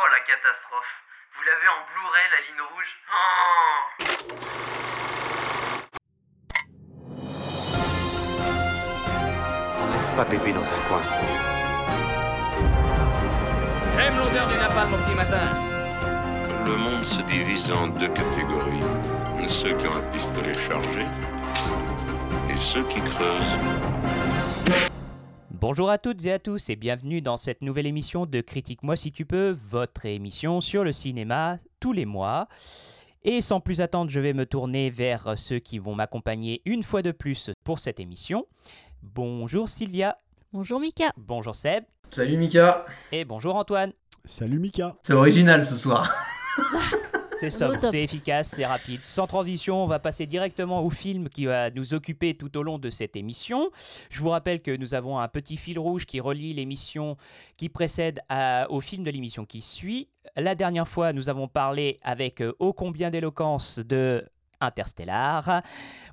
Oh la catastrophe. Vous l'avez en Blu-ray la ligne rouge Oh On laisse pas Pépé dans un coin. J'aime l'odeur du napalm au petit matin. Le monde se divise en deux catégories. Ceux qui ont un pistolet chargé et ceux qui creusent. Bonjour à toutes et à tous et bienvenue dans cette nouvelle émission de Critique-moi si tu peux, votre émission sur le cinéma tous les mois. Et sans plus attendre, je vais me tourner vers ceux qui vont m'accompagner une fois de plus pour cette émission. Bonjour Sylvia, Bonjour Mika. bonjour Seb Salut Mika. et bonjour Antoine. Salut Mika. C'est original ce soir. C'est sobre, c'est efficace, c'est rapide. Sans transition, on va passer directement au film qui va nous occuper tout au long de cette émission. Je vous rappelle que nous avons un petit fil rouge qui relie l'émission qui précède à- au film de l'émission qui suit. La dernière fois, nous avons parlé avec euh, ô combien d'éloquence de Interstellar.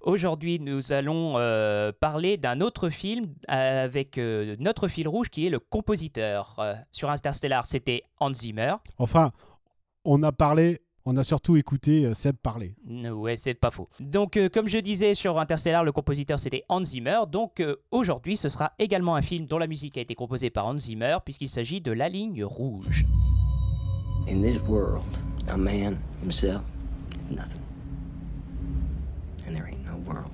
Aujourd'hui, nous allons euh, parler d'un autre film avec euh, notre fil rouge qui est le compositeur. Euh, sur Interstellar, c'était Hans Zimmer. Enfin, on a parlé, on a surtout écouté euh, Seb parler. Ouais, c'est pas faux. Donc, euh, comme je disais sur Interstellar, le compositeur c'était Hans Zimmer. Donc, euh, aujourd'hui, ce sera également un film dont la musique a été composée par Hans Zimmer, puisqu'il s'agit de La Ligne Rouge. In this world, a man himself is nothing. And there ain't no world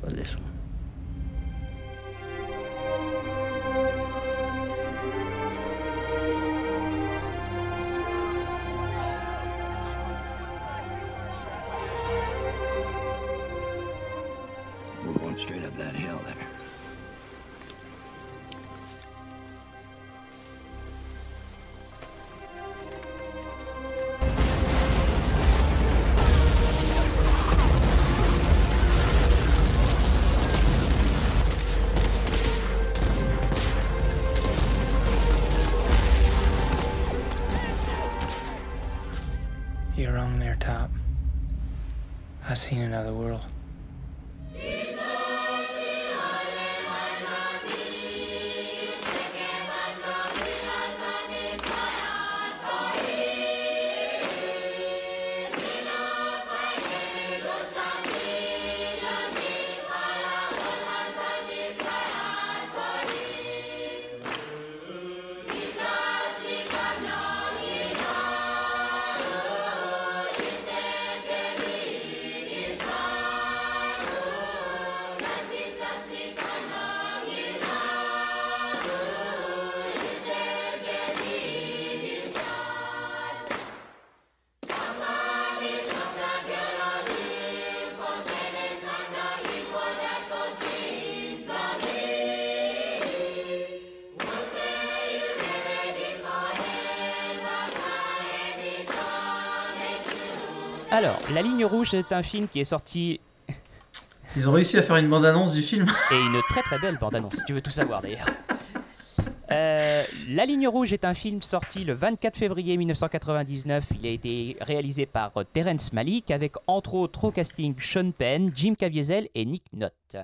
but this one. of the world. Alors, La Ligne Rouge est un film qui est sorti, Ils ont réussi à faire une bande-annonce du film. et une très très belle bande-annonce, si tu veux tout savoir d'ailleurs. Euh, La Ligne Rouge est un film sorti le 24 février 1999. Il a été réalisé par Terrence Malick avec entre autres au casting Sean Penn, Jim Caviezel et Nick Notte.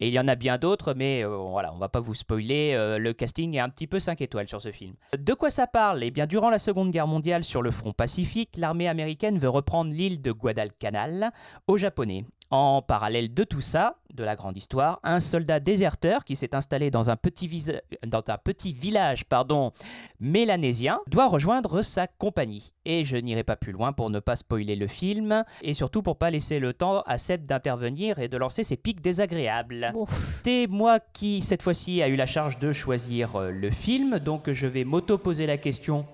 Et il y en a bien d'autres, mais euh, voilà, on va pas vous spoiler. euh, le casting est un petit peu 5 étoiles sur ce film. De quoi ça parle? Eh bien, durant la Seconde Guerre mondiale, sur le front Pacifique, l'armée américaine veut reprendre l'île de Guadalcanal aux Japonais. En parallèle de tout ça, de la grande histoire, un soldat déserteur qui s'est installé dans un petit, visa- dans un petit village pardon, mélanésien doit rejoindre sa compagnie. Et je n'irai pas plus loin pour ne pas spoiler le film, et surtout pour pas laisser le temps à Seb d'intervenir et de lancer ses pics désagréables. Bon, C'est moi qui, cette fois-ci, a eu la charge de choisir euh, le film, donc je vais m'auto-poser la question.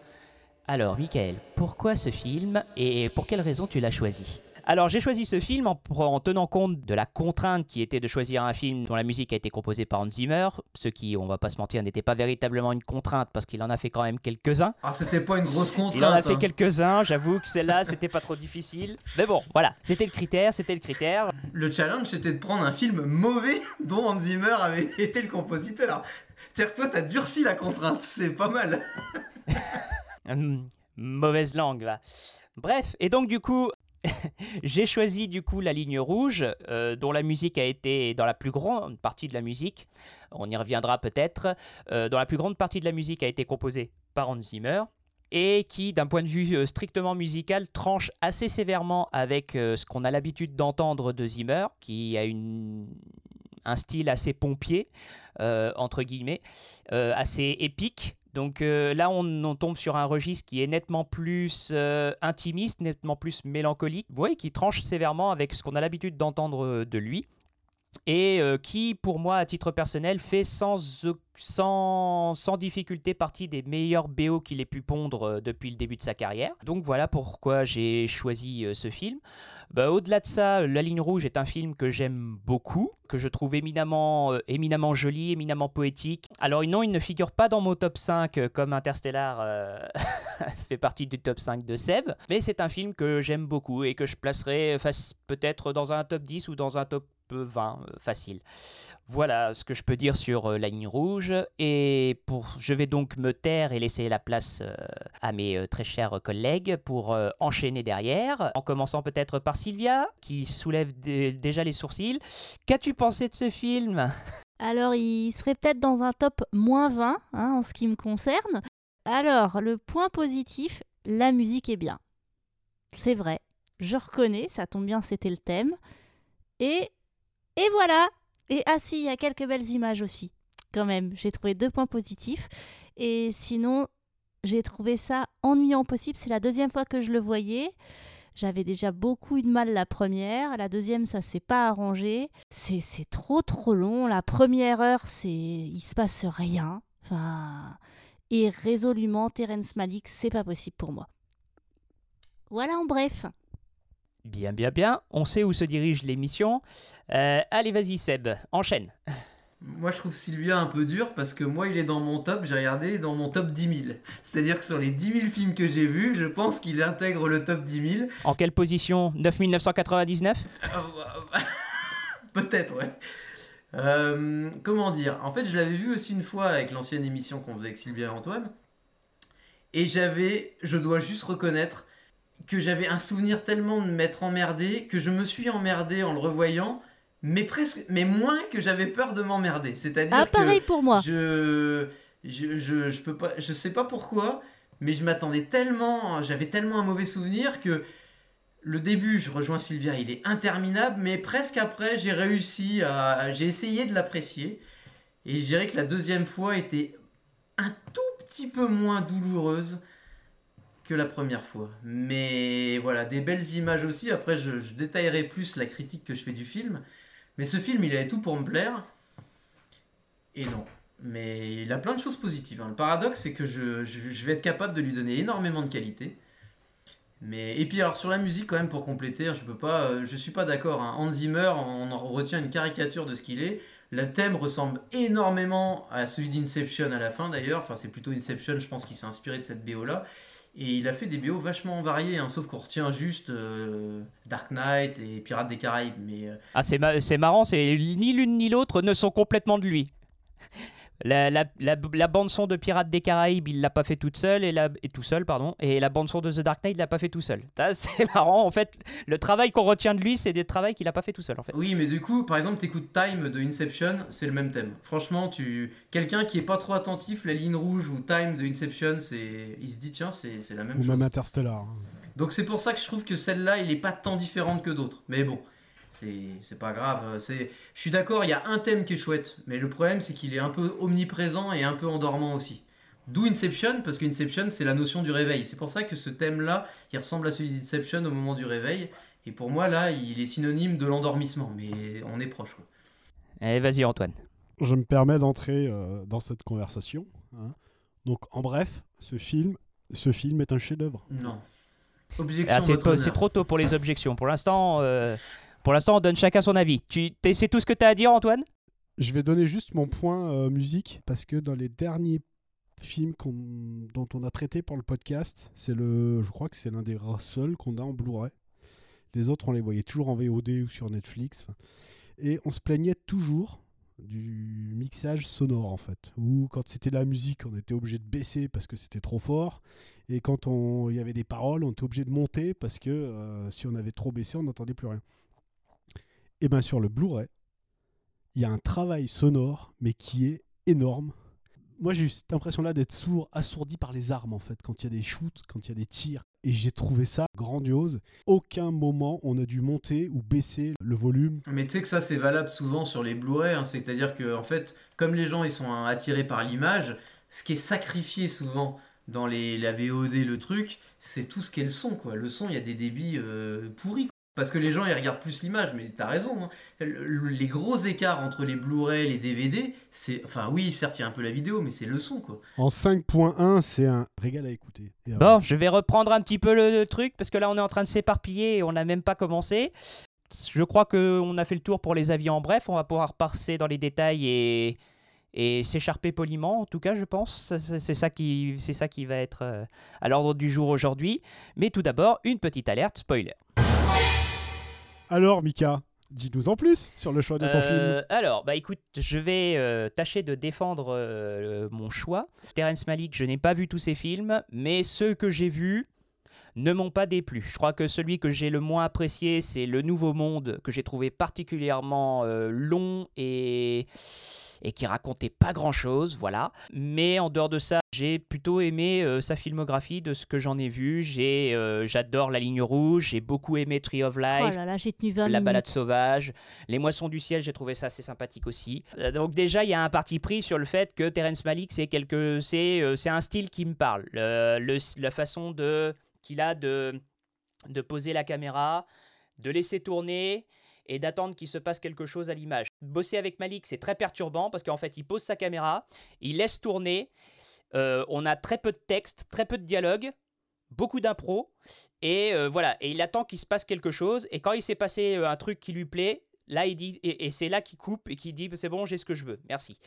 Alors, Michael, pourquoi ce film et pour quelle raison tu l'as choisi? Alors j'ai choisi ce film en, en tenant compte de la contrainte qui était de choisir un film dont la musique a été composée par Hans Zimmer, ce qui, on va pas se mentir, n'était pas véritablement une contrainte parce qu'il en a fait quand même quelques-uns. Ah, c'était pas une grosse contrainte. Il en a fait hein. quelques-uns, j'avoue que celle-là, c'était pas trop difficile. Mais bon, voilà, c'était le critère, c'était le critère. Le challenge, c'était de prendre un film mauvais dont Hans Zimmer avait été le compositeur. C'est-à-dire toi, t'as durci la contrainte. C'est pas mal. Hum, mauvaise langue, va. Bref, et donc du coup, j'ai choisi du coup la ligne rouge, euh, dont la musique a été, dans la plus grande partie de la musique, on y reviendra peut-être, euh, dont la plus grande partie de la musique a été composée par Hans Zimmer. et qui, d'un point de vue euh, strictement musical, tranche assez sévèrement avec ce qu'on a l'habitude d'entendre de Zimmer, qui a un style assez pompier, entre guillemets, assez épique. Donc euh, là, on, tombe sur un registre qui est nettement plus euh, intimiste, nettement plus mélancolique, ouais, qui tranche sévèrement avec ce qu'on a l'habitude d'entendre euh, de lui. Et qui, pour moi, à titre personnel, fait sans, sans, difficulté partie des meilleurs BO qu'il ait pu pondre depuis le début de sa carrière. Donc voilà pourquoi j'ai choisi ce film. Bah, Au-delà de ça, La ligne rouge est un film que j'aime beaucoup, que je trouve éminemment, euh, joli, éminemment poétique. Alors non, il ne figure pas dans mon top 5 euh, comme Interstellar euh, fait partie du top 5 de Seb, mais c'est un film que j'aime beaucoup et que je placerai peut-être dans un top 10 ou dans un top 20 euh, facile. Voilà ce que je peux dire sur la ligne rouge. Et je vais donc me taire et laisser la place à mes très chers collègues pour enchaîner derrière. En commençant peut-être par Sylvia, qui soulève dé- déjà les sourcils. Qu'as-tu pensé de ce film? Alors, il serait peut-être dans un top moins 20 hein, en ce qui me concerne. Alors, le point positif, la musique est bien. C'est vrai, je reconnais, ça tombe bien, c'était le thème. Et, et voilà Et ah si, il y a quelques belles images aussi, quand même. J'ai trouvé deux points positifs. Et sinon, j'ai trouvé ça ennuyant possible. C'est la deuxième fois que je le voyais. J'avais déjà beaucoup eu de mal la première. La deuxième, ça s'est pas arrangé. C'est trop trop long. La première heure, c'est il se passe rien. Enfin, et résolument, Terence Malik, c'est pas possible pour moi. Voilà en bref. Bien, bien, bien. On sait où se dirige l'émission. Euh, allez, vas-y, Seb, enchaîne. Moi, je trouve Sylvia un peu dur parce que moi, il est dans mon top, j'ai regardé, dans mon top 10 000. C'est-à-dire que sur les 10 000 films que j'ai vus, je pense qu'il intègre le top 10 000. En quelle position? 9999 Peut-être, ouais. Euh, comment dire? En fait, je l'avais vu aussi une fois avec l'ancienne émission qu'on faisait avec Sylvia et Antoine. Et j'avais, je dois juste reconnaître que j'avais un souvenir tellement de m'être emmerdé que je me suis emmerdé en le revoyant, mais presque, mais moins que j'avais peur de m'emmerder. C'est-à-dire Ah, que pareil pour moi. je, je, je, je peux pas, je sais pas pourquoi, mais je m'attendais tellement, j'avais tellement un mauvais souvenir que le début, je rejoins Sylvia, il est interminable, mais presque après, j'ai réussi à, j'ai essayé de l'apprécier, et je dirais que la deuxième fois était un tout petit peu moins douloureuse que la première fois. Mais voilà, des belles images aussi. Après, je, je détaillerai plus la critique que je fais du film. Mais ce film, il avait tout pour me plaire. Et non. Mais il a plein de choses positives. hein. Le paradoxe, c'est que je, vais être capable de lui donner énormément de qualité. Mais et puis alors sur la musique quand même pour compléter, je peux pas, euh, je suis pas d'accord. hein. Hans Zimmer, on en retient une caricature de ce qu'il est. Le thème ressemble énormément à celui d'Inception à la fin d'ailleurs. Enfin c'est plutôt Inception, je pense qu'il s'est inspiré de cette BO là. Et il a fait des BO vachement variés, hein, sauf qu'on retient juste euh, Dark Knight et Pirates des Caraïbes. Mais euh, Ah, c'est ma- marrant, ni l'une ni l'autre ne sont complètement de lui. La, la, la, la bande son de Pirates des Caraïbes, il l'a pas fait toute seule et, la, et tout seul, pardon. Et la bande son de The Dark Knight, il l'a pas fait tout seul. Ça, c'est marrant. En fait, le travail qu'on retient de lui, c'est des travaux qu'il a pas fait tout seul, en fait. Oui, mais du coup, par exemple, t'écoutes Time de Inception, c'est le même thème. Franchement, tu quelqu'un qui est pas trop attentif, la ligne rouge ou Time de Inception, c'est il se dit tiens, c'est c'est la même Ou chose. même Interstellar. Donc c'est pour ça que je trouve que celle-là, il est pas tant différente que d'autres. Mais bon, c'est c'est pas grave. C'est je suis d'accord, il y a un thème qui est chouette, mais le problème c'est qu'il est un peu omniprésent et un peu endormant aussi. D'où Inception, parce qu'Inception, c'est la notion du réveil. C'est pour ça que ce thème-là, il ressemble à celui d'Inception au moment du réveil. Et pour moi, là, il est synonyme de l'endormissement. Mais on est proche. Quoi. Allez, vas-y, Antoine. Je me permets d'entrer euh, dans cette conversation. hein. Donc, en bref, ce film, ce film est un chef-d'œuvre. Non. Objection. Ah, c'est trop tôt pour les objections. Pour l'instant, euh, pour l'instant, on donne chacun son avis. Tu c'est tout ce que tu as à dire, Antoine? Je vais donner juste mon point euh, musique parce que dans les derniers films dont on a traité pour le podcast, c'est le, je crois que c'est l'un des seuls qu'on a en Blu-ray. Les autres, on les voyait toujours en VOD ou sur Netflix. Et on se plaignait toujours du mixage sonore en fait. Ou quand c'était la musique, on était obligé de baisser parce que c'était trop fort. Et quand il y avait des paroles, on était obligé de monter parce que euh, si on avait trop baissé, on n'entendait plus rien. Et bien sur le Blu-ray, il y a un travail sonore, mais qui est énorme. moi j'ai eu cette impression-là d'être sourd, assourdi par les armes en fait, quand il y a des shoots, quand il y a des tirs. Et j'ai trouvé ça grandiose. Aucun moment on a dû monter ou baisser le volume. Mais tu sais que ça c'est valable souvent sur les Blu-ray, hein. c'est-à-dire que en fait, comme les gens ils sont attirés par l'image, ce qui est sacrifié souvent dans les, la VOD, le truc, c'est tout ce qu'est le son quoi. Le son, il y a des débits euh, pourris. Parce que les gens ils regardent plus l'image, mais t'as raison. hein. Le- Les gros écarts entre les Blu-ray et les DVD, c'est. Enfin, oui, certes, il y a un peu la vidéo, mais c'est le son, quoi. En 5.1, c'est un régal à écouter. Bon, je vais reprendre un petit peu le, le truc parce que là on est en train de s'éparpiller et on n'a même pas commencé. Je crois qu'on a fait le tour pour les avis en bref. On va pouvoir passer dans les détails et, et s'écharper poliment, en tout cas, je pense. C'est ça, qui- c'est ça qui va être euh, à l'ordre du jour aujourd'hui. Mais tout d'abord, une petite alerte spoiler. Alors, Mika, dis-nous en plus sur le choix de ton Euh, film. Alors, bah écoute, je vais euh, tâcher de défendre euh, mon choix. Terrence Malick, je n'ai pas vu tous ses films, mais ceux que j'ai vus ne m'ont pas déplu. Je crois que celui que j'ai le moins apprécié, c'est Le Nouveau Monde, que j'ai trouvé particulièrement euh, long et et qui racontait pas grand chose, voilà. Mais en dehors de ça, j'ai plutôt aimé euh, sa filmographie de ce que j'en ai vu. J'ai, euh, j'adore La Ligne Rouge, j'ai beaucoup aimé Tree of Oh Life, là là, j'ai tenu 20 la minutes. balade sauvage, les moissons du ciel, j'ai trouvé ça assez sympathique aussi. Euh, donc déjà, il y a un parti pris sur le fait que Terrence Malick, c'est quelque, c'est, c'est un style qui me parle. Le- le- la façon de qu'il a de de poser la caméra, de laisser tourner et d'attendre qu'il se passe quelque chose à l'image. Bosser avec Malik, c'est très perturbant parce qu'en fait, il pose sa caméra, il laisse tourner. euh, on a très peu de texte, très peu de dialogue, beaucoup d'impro, et euh, voilà. Et il attend qu'il se passe quelque chose. Et quand il s'est passé euh, un truc qui lui plaît, là il dit, et, c'est là qu'il coupe et qu'il dit c'est bon, j'ai ce que je veux, merci.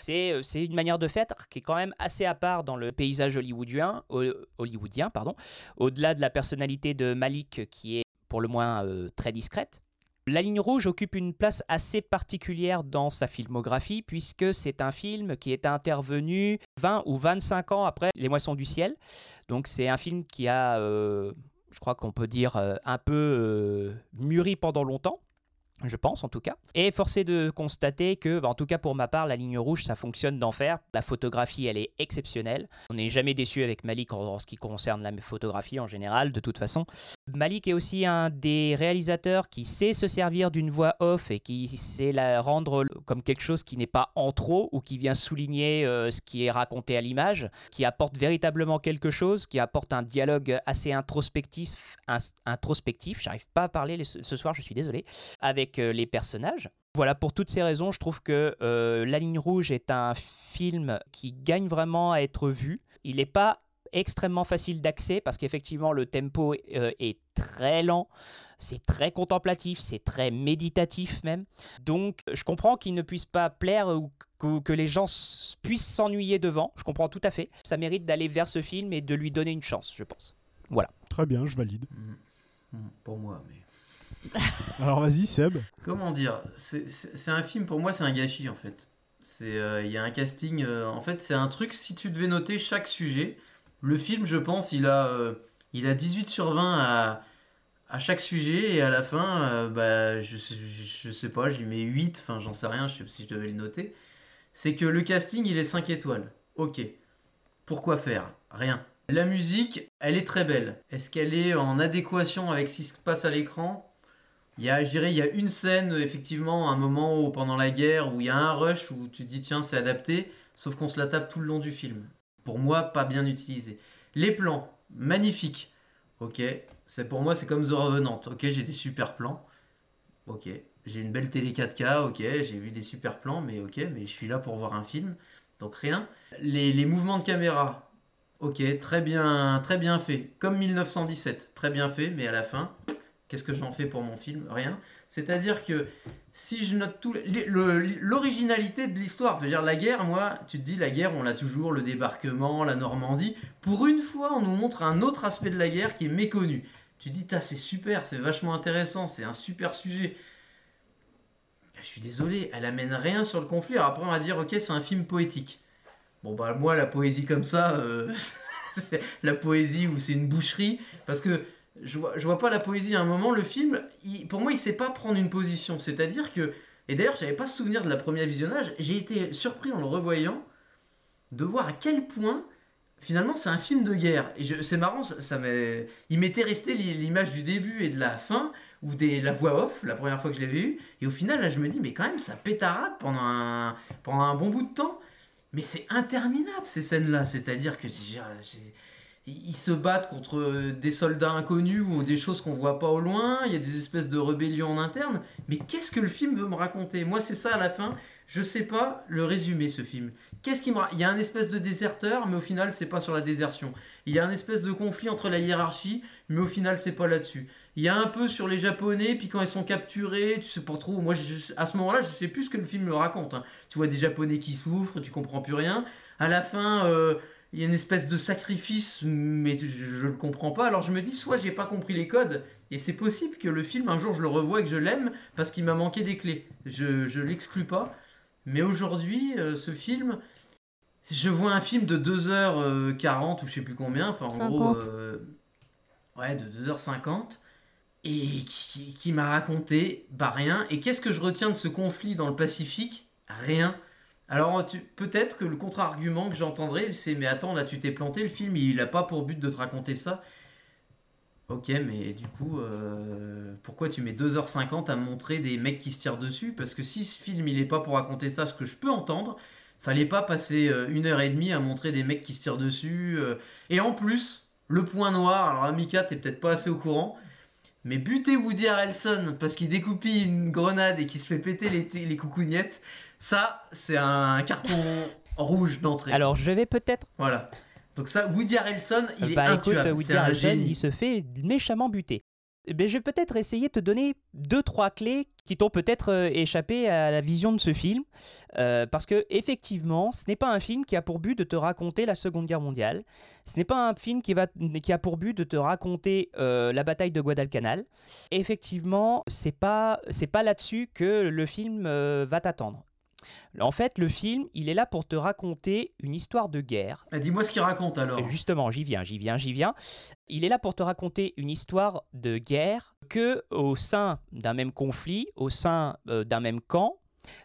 C'est euh, une manière de faire qui est quand même assez à part dans le paysage hollywoodien, ho- hollywoodien, pardon. Au-delà de la personnalité de Malik qui est pour le moins euh, très discrète. La ligne rouge occupe une place assez particulière dans sa filmographie puisque c'est un film qui est intervenu 20 ou 25 ans après Les Moissons du Ciel. Donc c'est un film qui a, euh, je crois qu'on peut dire, un peu mûri pendant longtemps. Je pense en tout cas. Et forcé de constater que, bah, en tout cas pour ma part, la ligne rouge, ça fonctionne d'enfer. La photographie, elle est exceptionnelle. On n'est jamais déçu avec Malik en, ce qui concerne la photographie en général, de toute façon. Malik est aussi un des réalisateurs qui sait se servir d'une voix off et qui sait la rendre comme quelque chose qui n'est pas en trop ou qui vient souligner euh, ce qui est raconté à l'image, qui apporte véritablement quelque chose, qui apporte un dialogue assez introspectif, introspectif. J'arrive pas à parler ce soir, je suis désolé, avec euh, les personnages. Voilà, pour toutes ces raisons, je trouve que euh, La Ligne Rouge est un film qui gagne vraiment à être vu. Il n'est pas extrêmement facile d'accès parce qu'effectivement le tempo euh, est très lent, c'est très contemplatif, c'est très méditatif même. Donc je comprends qu'il ne puisse pas plaire ou que, que les gens puissent s'ennuyer devant, je comprends tout à fait. Ça mérite d'aller vers ce film et de lui donner une chance, je pense. Voilà. Très bien, je valide. Mm, Pour moi, mais. Alors vas-y, Seb. Comment dire? C'est un film, pour moi, c'est un gâchis en fait. Euh, Il y a un casting, euh, en fait, c'est un truc, si tu devais noter chaque sujet, le film, je pense, il a, euh, il a 18 sur 20 à, chaque sujet, et à la fin, euh, bah, je, je, je sais pas, j'y mets 8, enfin, j'en sais rien, je sais pas si je devais le noter. C'est que le casting, il est 5 étoiles. Ok. Pourquoi faire? Rien. La musique, elle est très belle. Est-ce qu'elle est en adéquation avec ce qui se passe à l'écran? Il y a, je dirais, il y a une scène, euh, effectivement, un moment pendant la guerre, où il y a un rush où tu te dis, tiens, c'est adapté, sauf qu'on se la tape tout le long du film. Pour moi, pas bien utilisé. Les plans, magnifiques. Ok, c'est pour moi, c'est comme The Revenant. Ok, j'ai des super plans. Ok, j'ai une belle télé 4K. Ok, j'ai vu des super plans, mais ok, mais je suis là pour voir un film. Donc rien. Les, les mouvements de caméra. Ok, très bien, très bien fait. Comme 1917, très bien fait, mais à la fin, Qu'est-ce que j'en fais pour mon film? Rien. C'est-à-dire que si je note tout l'originalité de l'histoire, c'est-à-dire la guerre, moi, tu te dis la guerre, on l'a toujours, le débarquement, la Normandie. Pour une fois, on nous montre un autre aspect de la guerre qui est méconnu. Tu te dis, c'est super, c'est vachement intéressant, c'est un super sujet. Je suis désolé, elle amène rien sur le conflit. Alors après, on va dire, ok, c'est un film poétique. Bon, bah, moi, la poésie comme ça, euh, la poésie où c'est une boucherie, parce que je vois, je vois pas la poésie à un moment. Le film, il- pour moi, il sait pas prendre une position. C'est-à-dire que. Et d'ailleurs, j'avais pas souvenir de la première visionnage. J'ai été surpris en le revoyant. de voir à quel point finalement c'est un film de guerre. Et c'est marrant, ça, ça il m'était resté l'i- l'image du début et de la fin, ou des, la voix off, la première fois que je l'avais vu. Et au final, là, je me dis, mais quand même, ça pétarade pendant un, pendant un bon bout de temps. Mais c'est interminable ces scènes-là. C'est-à-dire que ils se battent contre euh, des soldats inconnus ou des choses qu'on voit pas au loin. Il y a des espèces de rébellions en interne. Mais qu'est-ce que le film veut me raconter? Moi, c'est ça à la fin. Je sais pas le résumé ce film. Qu'est-ce me Il y a un espèce de déserteur, mais au final, c'est pas sur la désertion. Il y a un espèce de conflit entre la hiérarchie, mais au final, c'est pas là-dessus. Il y a un peu sur les Japonais, puis quand ils sont capturés, tu sais pas trop. Moi, je- à ce moment-là, je sais plus ce que le film me raconte. hein. Tu vois des Japonais qui souffrent, tu comprends plus rien. À la fin, euh, il y a une espèce de sacrifice, mais je, je le comprends pas. Alors je me dis, soit j'ai pas compris les codes, et c'est possible que le film, un jour, je le revoie et que je l'aime, parce qu'il m'a manqué des clés. Je, je l'exclus pas. Mais aujourd'hui, euh, ce film, je vois un film de 2h40 ou je sais plus combien, enfin en 50. gros, euh, ouais, de 2h50, et qui, qui m'a raconté, bah rien. Et qu'est-ce que je retiens de ce conflit dans le Pacifique? Rien. Alors peut-être que le contre-argument que j'entendrai, c'est mais attends, là tu t'es planté, le film il a pas pour but de te raconter ça. Ok, mais du coup, euh, pourquoi tu mets 2h50 à montrer des mecs qui se tirent dessus? Parce que si ce film il est pas pour raconter ça, ce que je peux entendre, fallait pas passer euh, une heure et demie à montrer des mecs qui se tirent dessus. euh. Et en plus, le point noir, alors Amika, t'es peut-être pas assez au courant, mais buter Woody Harrelson parce qu'il découpille une grenade et qu'il se fait péter les, les coucougnettes, ça, c'est un carton rouge d'entrée. Alors, je vais peut-être. Voilà. Donc ça, Woody Harrelson, il bah est écoute. Woody un Harrelson, génie. il se fait méchamment buter. Eh ben, je vais peut-être essayer de te donner deux trois clés qui t'ont peut-être euh, échappé à la vision de ce film, Euh, parce que effectivement, ce n'est pas un film qui a pour but de te raconter la Seconde Guerre mondiale. Ce n'est pas un film qui va qui a pour but de te raconter euh, la bataille de Guadalcanal. Effectivement, c'est pas c'est pas là-dessus que le film euh, va t'attendre. En fait, le film, il est là pour te raconter une histoire de guerre. Ah, Dis-moi ce qu'il raconte alors. Et Justement, j'y viens, j'y viens, j'y viens. Il est là pour te raconter une histoire de guerre que au sein d'un même conflit, au sein euh, d'un même camp.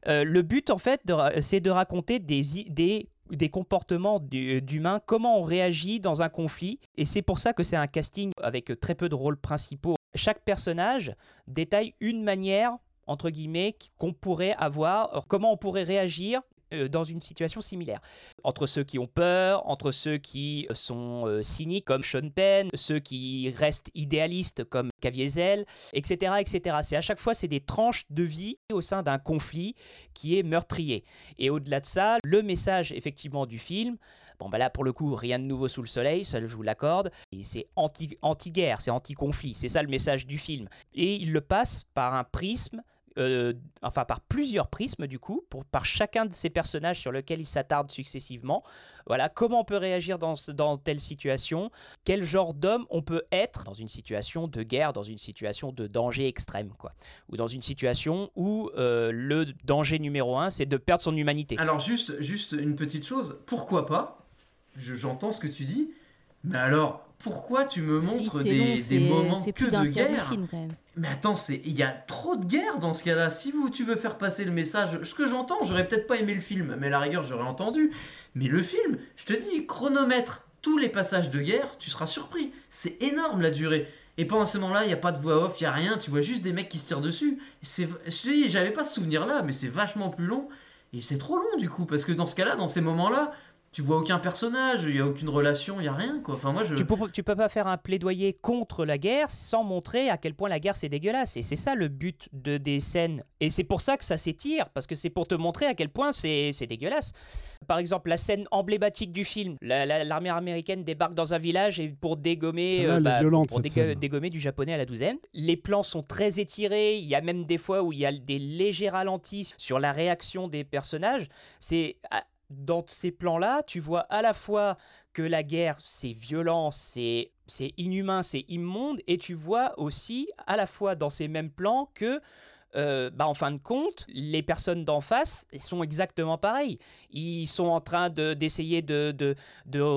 Euh, le but, en fait, c'est de raconter des, des, des comportements d'humains, comment on réagit dans un conflit. Et c'est pour ça que c'est un casting avec très peu de rôles principaux. Chaque personnage détaille une manière, entre guillemets, qu'on pourrait avoir, euh, comment on pourrait réagir euh, dans une situation similaire entre ceux qui ont peur, entre ceux qui sont euh, cyniques comme Sean Penn, ceux qui restent idéalistes comme Caviezel, etc., etc. C'est à chaque fois c'est des tranches de vie au sein d'un conflit qui est meurtrier. Et au-delà de ça, le message effectivement du film. Bon, bah là, pour le coup, rien de nouveau sous le soleil, ça je vous l'accorde. C'est anti- anti-guerre, c'est anti-conflit, c'est ça le message du film. Et il le passe par un prisme euh, enfin par plusieurs prismes du coup, par chacun de ces personnages sur lesquels il s'attarde successivement. Voilà, comment on peut réagir dans, telle situation, quel genre d'homme on peut être dans une situation de guerre, dans une situation de danger extrême, quoi? Ou dans une situation où euh, le danger numéro un, c'est de perdre son humanité. Alors juste, juste une petite chose, pourquoi pas? Je- J'entends ce que tu dis, mais alors pourquoi tu me montres des, long, des c'est- moments que de guerre film, quand même. Mais attends, c'est il y a trop de guerre dans ce cas-là. Si vous tu veux faire passer le message, ce que j'entends, j'aurais peut-être pas aimé le film, mais à la rigueur j'aurais entendu. Mais le film, je te dis, chronomètre tous les passages de guerre, tu seras surpris. C'est énorme la durée. Et pendant ce moment-là, il n'y a pas de voix off, il n'y a rien, tu vois juste des mecs qui se tirent dessus. C'est, j'avais pas ce souvenir-là, mais c'est vachement plus long. Et c'est trop long du coup, parce que dans ce cas-là, dans ces moments-là, tu vois aucun personnage, il n'y a aucune relation, il n'y a rien quoi. Enfin, moi je. Tu peux, tu peux pas faire un plaidoyer contre la guerre sans montrer à quel point la guerre c'est dégueulasse. Et c'est ça le but de, des scènes. Et c'est pour ça que ça s'étire, parce que c'est pour te montrer à quel point c'est c'est dégueulasse. Par exemple, la scène emblématique du film la- la- l'armée américaine débarque dans un village et pour dégommer, est bah, violente, pour dégommer du japonais à la douzaine. Les plans sont très étirés. Il y a même des fois où il y a des légers ralentis sur la réaction des personnages. C'est ah, dans ces plans-là, tu vois à la fois que la guerre, c'est violent, c'est c'est inhumain, c'est immonde, et tu vois aussi à la fois dans ces mêmes plans que euh, bah, en fin de compte, les personnes d'en face sont exactement pareilles. Ils sont en train de- d'essayer de,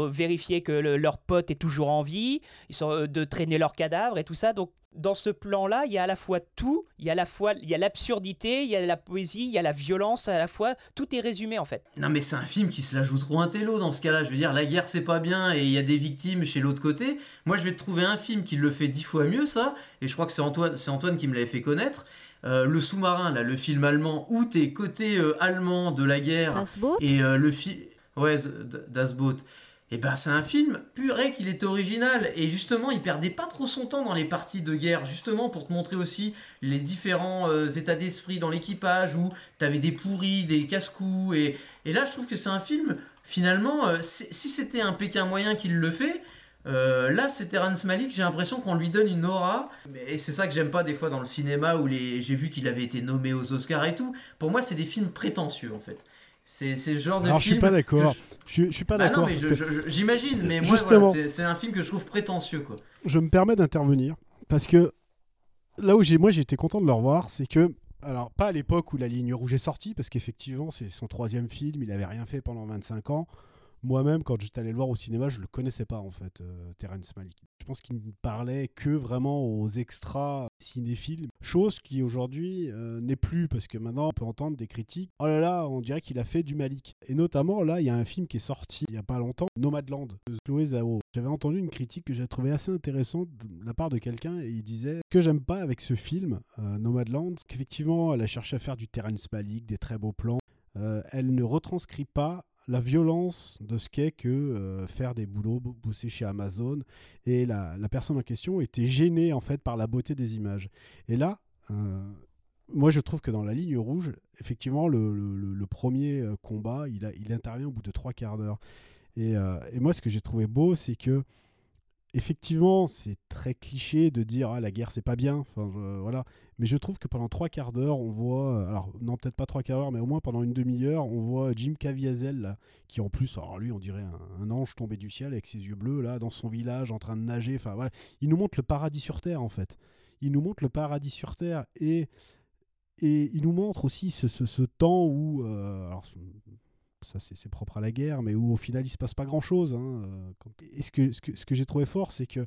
vérifier que le- leur pote est toujours en vie, ils sont, euh, de traîner leur cadavre et tout ça. Donc, dans ce plan-là, il y a à la fois tout, il y a la il l'absurdité, il y a la poésie, il y a la violence à la fois. Tout est résumé en fait. Non mais c'est un film qui se la joue trop un télo dans ce cas-là. Je veux dire, la guerre c'est pas bien et il y a des victimes chez l'autre côté. Moi je vais te trouver un film qui le fait dix fois mieux ça. Et je crois que c'est Antoine, c'est Antoine qui me l'avait fait connaître. Euh, le sous-marin là, le film allemand où t'es côté euh, allemand de la guerre Das Boot? et euh, le film, ouais, Das Boot. Et ben c'est un film purée qu'il était original et justement il perdait pas trop son temps dans les parties de guerre justement pour te montrer aussi les différents états d'esprit dans l'équipage où t'avais des pourris, des casse-coups et, et là je trouve que c'est un film finalement si si c'était un Pékin moyen qui le fait euh, là c'est Terrence Malick j'ai l'impression qu'on lui donne une aura et c'est ça que j'aime pas des fois dans le cinéma où les j'ai vu qu'il avait été nommé aux Oscars et tout pour moi c'est des films prétentieux en fait c'est le genre de Alors je film suis pas que d'accord. je- Je suis, je suis pas d'accord. je- j'imagine, mais moi, voilà, c'est- un film que je trouve prétentieux, quoi. je me permets d'intervenir parce que là où j'ai moi été content de le revoir, c'est que alors pas à l'époque où la ligne rouge est sortie parce qu'effectivement c'est son troisième film, il avait rien fait pendant 25 ans. Moi-même quand j'étais allé le voir au cinéma, je le connaissais pas en fait, euh, Terrence Malick. Je pense qu'il ne parlait que vraiment aux extras cinéphiles, chose qui aujourd'hui euh, n'est plus parce que maintenant on peut entendre des critiques. Oh là là, on dirait qu'il a fait du Malik. Et notamment là, il y a un film qui est sorti il y a pas longtemps, Nomadland de Chloé Zhao. J'avais entendu une critique que j'ai trouvée assez intéressante de la part de quelqu'un et il disait que j'aime pas avec ce film euh, Nomadland, qu'effectivement elle a cherché à faire du Terrence Malick, des très beaux plans. Euh, elle ne retranscrit pas la violence de ce qu'est que euh, faire des boulots, bo- bosser chez Amazon. Et la, la personne en question était gênée en fait par la beauté des images. Et là, euh, moi je trouve que dans la ligne rouge, effectivement, le, le- premier euh, combat, il, a, il intervient au bout de trois quarts d'heure. Et, et moi, ce que j'ai trouvé beau, c'est que effectivement, c'est très cliché de dire ah, la guerre c'est pas bien. Voilà. Mais je trouve que pendant trois quarts d'heure, on voit, euh, alors non peut-être pas trois quarts d'heure, mais au moins pendant une demi-heure, on voit Jim Caviezel là, qui en plus, alors lui, on dirait un, ange tombé du ciel avec ses yeux bleus là, dans son village, en train de nager. Enfin voilà, il nous montre le paradis sur terre en fait. Il nous montre le paradis sur terre et et il nous montre aussi ce, temps où, euh, ça c'est propre à la guerre, mais où au final il se passe pas grand chose. Et ce que, ce que, ce que j'ai trouvé fort, c'est que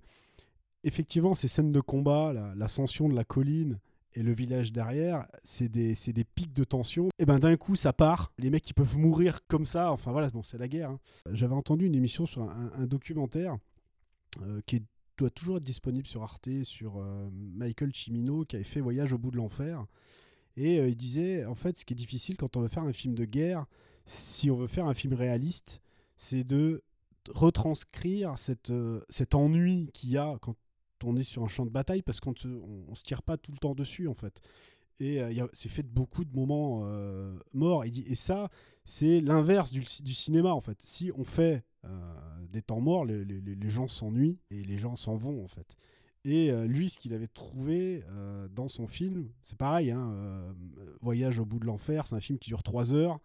effectivement ces scènes de combat, la- l'ascension de la colline et le village derrière, c'est des, des pics de tension. Et ben d'un coup ça part, les mecs ils peuvent mourir comme ça, enfin voilà, bon, c'est la guerre. hein. J'avais entendu une émission sur un, documentaire euh, qui doit toujours être disponible sur Arte, sur euh, Michael Cimino qui avait fait Voyage au bout de l'enfer. Et euh, il disait, en fait, ce qui est difficile quand on veut faire un film de guerre, si on veut faire un film réaliste, c'est de retranscrire cette, euh, cet ennui qu'il y a quand on est sur un champ de bataille, parce qu'on ne se, on, se tire pas tout le temps dessus, en fait. Et euh, c'est fait de beaucoup de moments euh, morts. Et ça, c'est l'inverse du, du cinéma, en fait. Si on fait euh, des temps morts, les, les- les gens s'ennuient et les gens s'en vont, en fait. Et lui, ce qu'il avait trouvé dans son film, c'est pareil, hein, Voyage au bout de l'enfer, c'est un film qui dure 3 heures.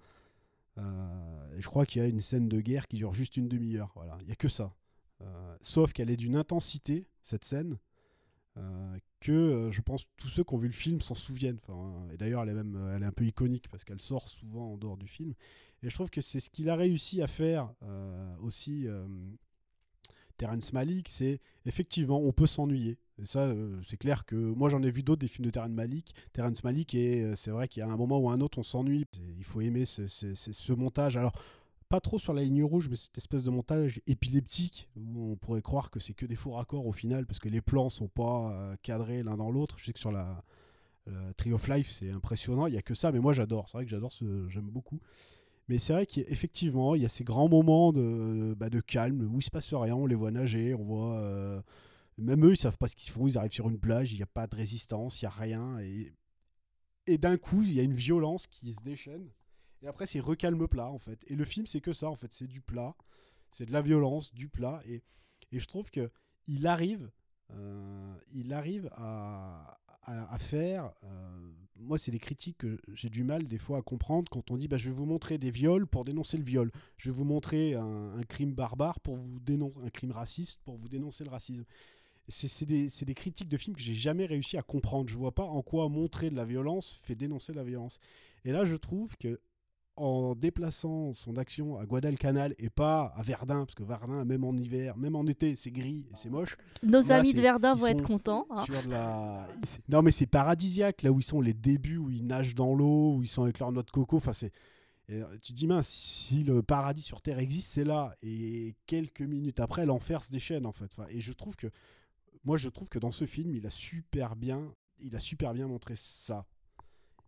Euh, et je crois qu'il y a une scène de guerre qui dure juste une demi-heure. Voilà, il n'y a que ça. Euh, sauf qu'elle est d'une intensité, cette scène, euh, que je pense tous ceux qui ont vu le film s'en souviennent. Enfin, et d'ailleurs, elle est même elle est un peu iconique parce qu'elle sort souvent en dehors du film. Et je trouve que c'est ce qu'il a réussi à faire aussi. Terrence Malick, c'est effectivement, on peut s'ennuyer. Ça, euh, c'est clair que moi j'en ai vu d'autres des films de Terrence Malick. Terrence Malick, et euh, c'est vrai qu'il y a un moment ou un autre, on s'ennuie. Il faut aimer ce, montage. Alors, pas trop sur la ligne rouge, mais cette espèce de montage épileptique où on pourrait croire que c'est que des faux raccords au final parce que les plans sont pas euh, cadrés l'un dans l'autre. Je sais que sur la, of Life, c'est impressionnant. Il y a que ça, mais moi j'adore. C'est vrai que j'adore ce, j'aime beaucoup. Mais c'est vrai qu'effectivement, il y a ces grands moments de, bah, calme où il se passe rien, on les voit nager, on voit. Même eux, ils savent pas ce qu'ils font, ils arrivent sur une plage, il n'y a pas de résistance, il n'y a rien. Et, et d'un coup, il y a une violence qui se déchaîne. Et après, c'est recalme plat, en fait. Et le film, c'est que ça, en fait. C'est du plat, c'est de la violence, du plat. Et, et je trouve que il arrive, euh, il arrive à, à, faire. euh, moi, c'est des critiques que j'ai du mal des fois à comprendre quand on dit bah, je vais vous montrer des viols pour dénoncer le viol. Je vais vous montrer un, un crime barbare pour vous dénoncer, un crime raciste pour vous dénoncer le racisme. C'est des, critiques de films que j'ai jamais réussi à comprendre. Je vois pas en quoi montrer de la violence fait dénoncer la violence. Et là, je trouve que en déplaçant son action à Guadalcanal et pas à Verdun, parce que Verdun, même en hiver, même en été, c'est gris et c'est moche. Nos Là, amis de Verdun vont être contents. hein. sur la- Non, mais c'est paradisiaque, là où ils sont les débuts, où ils nagent dans l'eau, où ils sont avec leur noix de coco. Enfin, c'est. euh, tu te dis, mince, si le paradis sur Terre existe, c'est là. Et quelques minutes après, l'enfer se déchaîne, en fait. Enfin, et je trouve que. Moi, je trouve que dans ce film, il a super bien. Il a super bien montré ça.